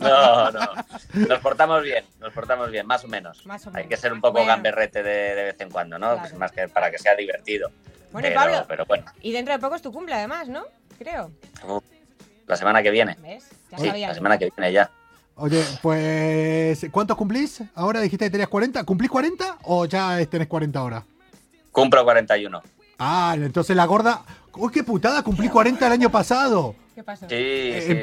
No, no. Nos portamos bien, nos portamos bien, más o menos. Más o Hay menos. que ser un poco Bueno. gamberrete de, de vez en cuando, ¿no? Claro. Pues más que para que sea divertido. Bueno, y Pablo. pero bueno, Y dentro de poco es tu cumple, además, ¿no? Creo. la semana que viene. ¿Ves? Ya Sí, sabía. la semana que viene ya. Oye, pues, ¿cuántos cumplís? Ahora dijiste que tenías 40. ¿Cumplís 40 o ya tenés 40 ahora? Cumplo 41. Ah, entonces la gorda. ¡Uy, qué putada! Cumplí 40 el año pasado. ¿Qué pasó? Sí, eh, sí, en sí.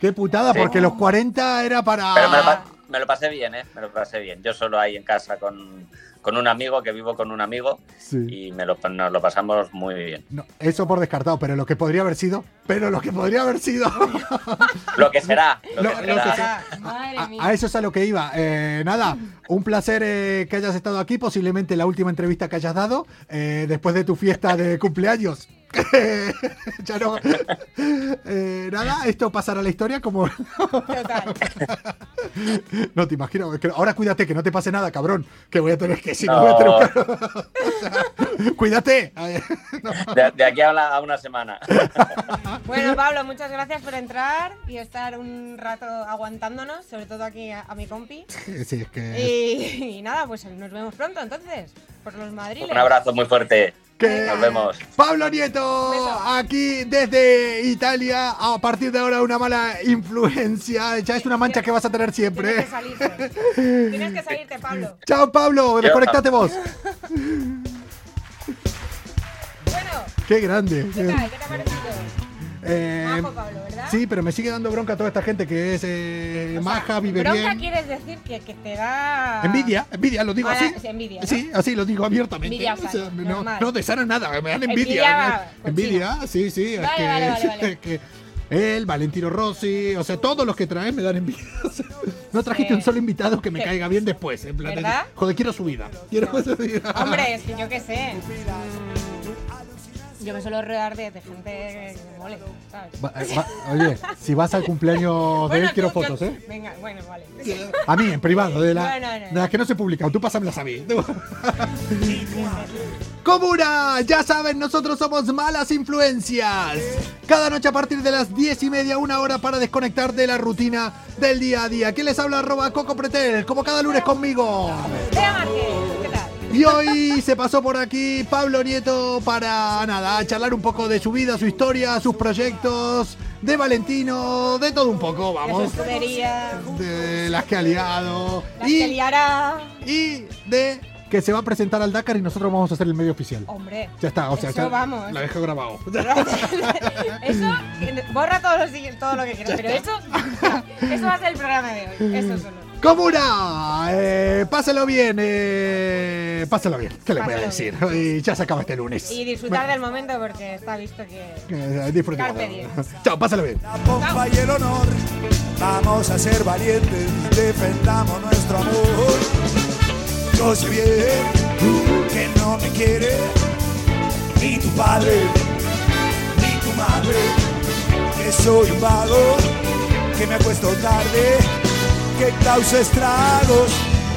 Qué putada, Sí. porque los 40 era para. Pero me lo, pa- me lo pasé bien, ¿eh? Me lo pasé bien. Yo solo ahí en casa con, con un amigo, que vivo con un amigo, Sí. y me lo, nos lo pasamos muy bien. No, eso por descartado, pero lo que podría haber sido. Pero lo que podría haber sido. Lo que será, lo, Lo- que lo que será. sea. Madre A, mía. a eso es a lo que iba. Eh, nada, un placer eh, que hayas estado aquí, posiblemente la última entrevista que hayas dado eh, después de tu fiesta de cumpleaños. ya no. Eh, nada, esto pasará a la historia como. Total. no te imagino. es que ahora cuídate, que no te pase nada, cabrón. Que voy a tener que. Si no, No. voy a tener que- O sea, cuídate. De, de aquí a una, a una semana. Bueno, Pablo, muchas gracias por entrar y estar un rato aguantándonos, sobre todo aquí a, a mi compi. Sí, es que. Y, y nada, pues nos vemos pronto entonces, por los madriles. Un abrazo muy fuerte. Que- Nos vemos. Pablo Nieto, aquí desde Italia, a partir de ahora una mala influencia, ya es una mancha que vas a tener Tienes siempre. que salirte. Tienes que salirte, Pablo. Chao Pablo, desconectate vos. Bueno, Qué grande. ¿qué tal? ¿Qué te ha parecido? Eh, Majo, Pablo, ¿verdad? sí, pero me sigue dando bronca toda esta gente que es eh, O sea, maja, vive bronca bien. quieres decir que, que te da... Envidia, envidia, lo digo Mala- así. sí, envidia, ¿no? Sí, así lo digo abiertamente. Envidia O sea, no, no, sana nada, me dan Envidia envidia. envidia, sí, sí. es Vale, que, vale, vale, vale. es que él, Valentino Rossi, o sea, todos los que traen me dan envidia. No trajiste Sí. un solo invitado que me Sí. caiga bien después. En plan, de- ¿Verdad? joder, quiero su vida. Quiero su vida. Hombre, es que yo qué sé. Yo me suelo rodear de, de gente que me mole, ¿sabes? Va- eh, va- oye, si vas al cumpleaños de Bueno, él, quiero yo- fotos, ¿eh? Venga, bueno, vale. A mí, en privado, de, la- No, no, no. de las que no se publican. Tú pásamelas a mí. Comuna, ya saben, nosotros somos malas influencias. Cada noche a partir de las 10 y media, una hora para desconectar de la rutina del día a día. ¿Quién les habla? Arroba Coco Pretel, como cada lunes conmigo. Bea Márquez. Y hoy se pasó por aquí Pablo Nieto para nada, charlar un poco de su vida, su historia, sus proyectos, de Valentino, de todo un poco, De vamos. escudería, De las que ha liado. las Y que liará. y de que se va a presentar al Dakar y nosotros vamos a hacer el medio oficial. Hombre. Ya está, o sea, eso ya vamos. la dejo grabado. eso, borra los siguientes- todo lo que quieras, pero eso, eso va a ser el programa de hoy. Eso solo. Comuna, eh, páselo bien, eh, páselo bien, ¿qué le voy a decir? Y ya se acaba este lunes. Y disfrutar del momento porque está visto que. Eh, diem. Chao, pásalo bien. La pompa y el honor, vamos a ser valientes, defendamos nuestro amor. Yo sé bien que no me quiere ni tu padre, ni tu madre, que soy un vago, que me acuesto tarde, que causa estragos,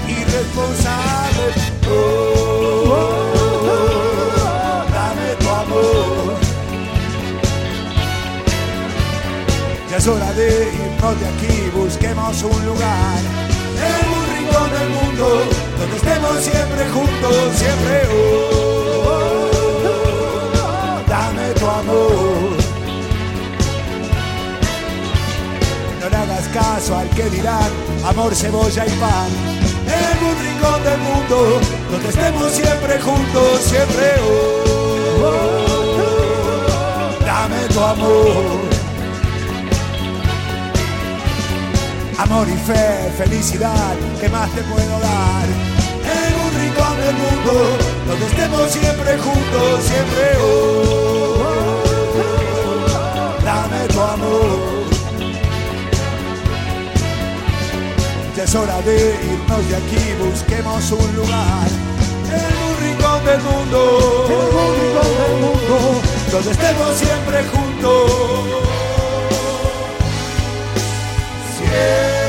irresponsable. Oh, oh, oh, dame tu amor. Ya es hora de irnos de aquí, busquemos un lugar en algún rincón del mundo donde estemos siempre juntos, siempre. Oh, dame tu amor. No le hagas caso al que dirán amor, cebolla y pan. En algún rincón del mundo donde estemos siempre juntos, siempre. Oh, oh, tu amor. Amor y fe, felicidad, ¿qué más te puedo dar? En un rincón del mundo, donde estemos siempre juntos, siempre oh, dame tu amor. es hora de irnos de aquí, busquemos un lugar. El rincón del mundo, el rincón del mundo, donde estemos siempre juntos. Siempre.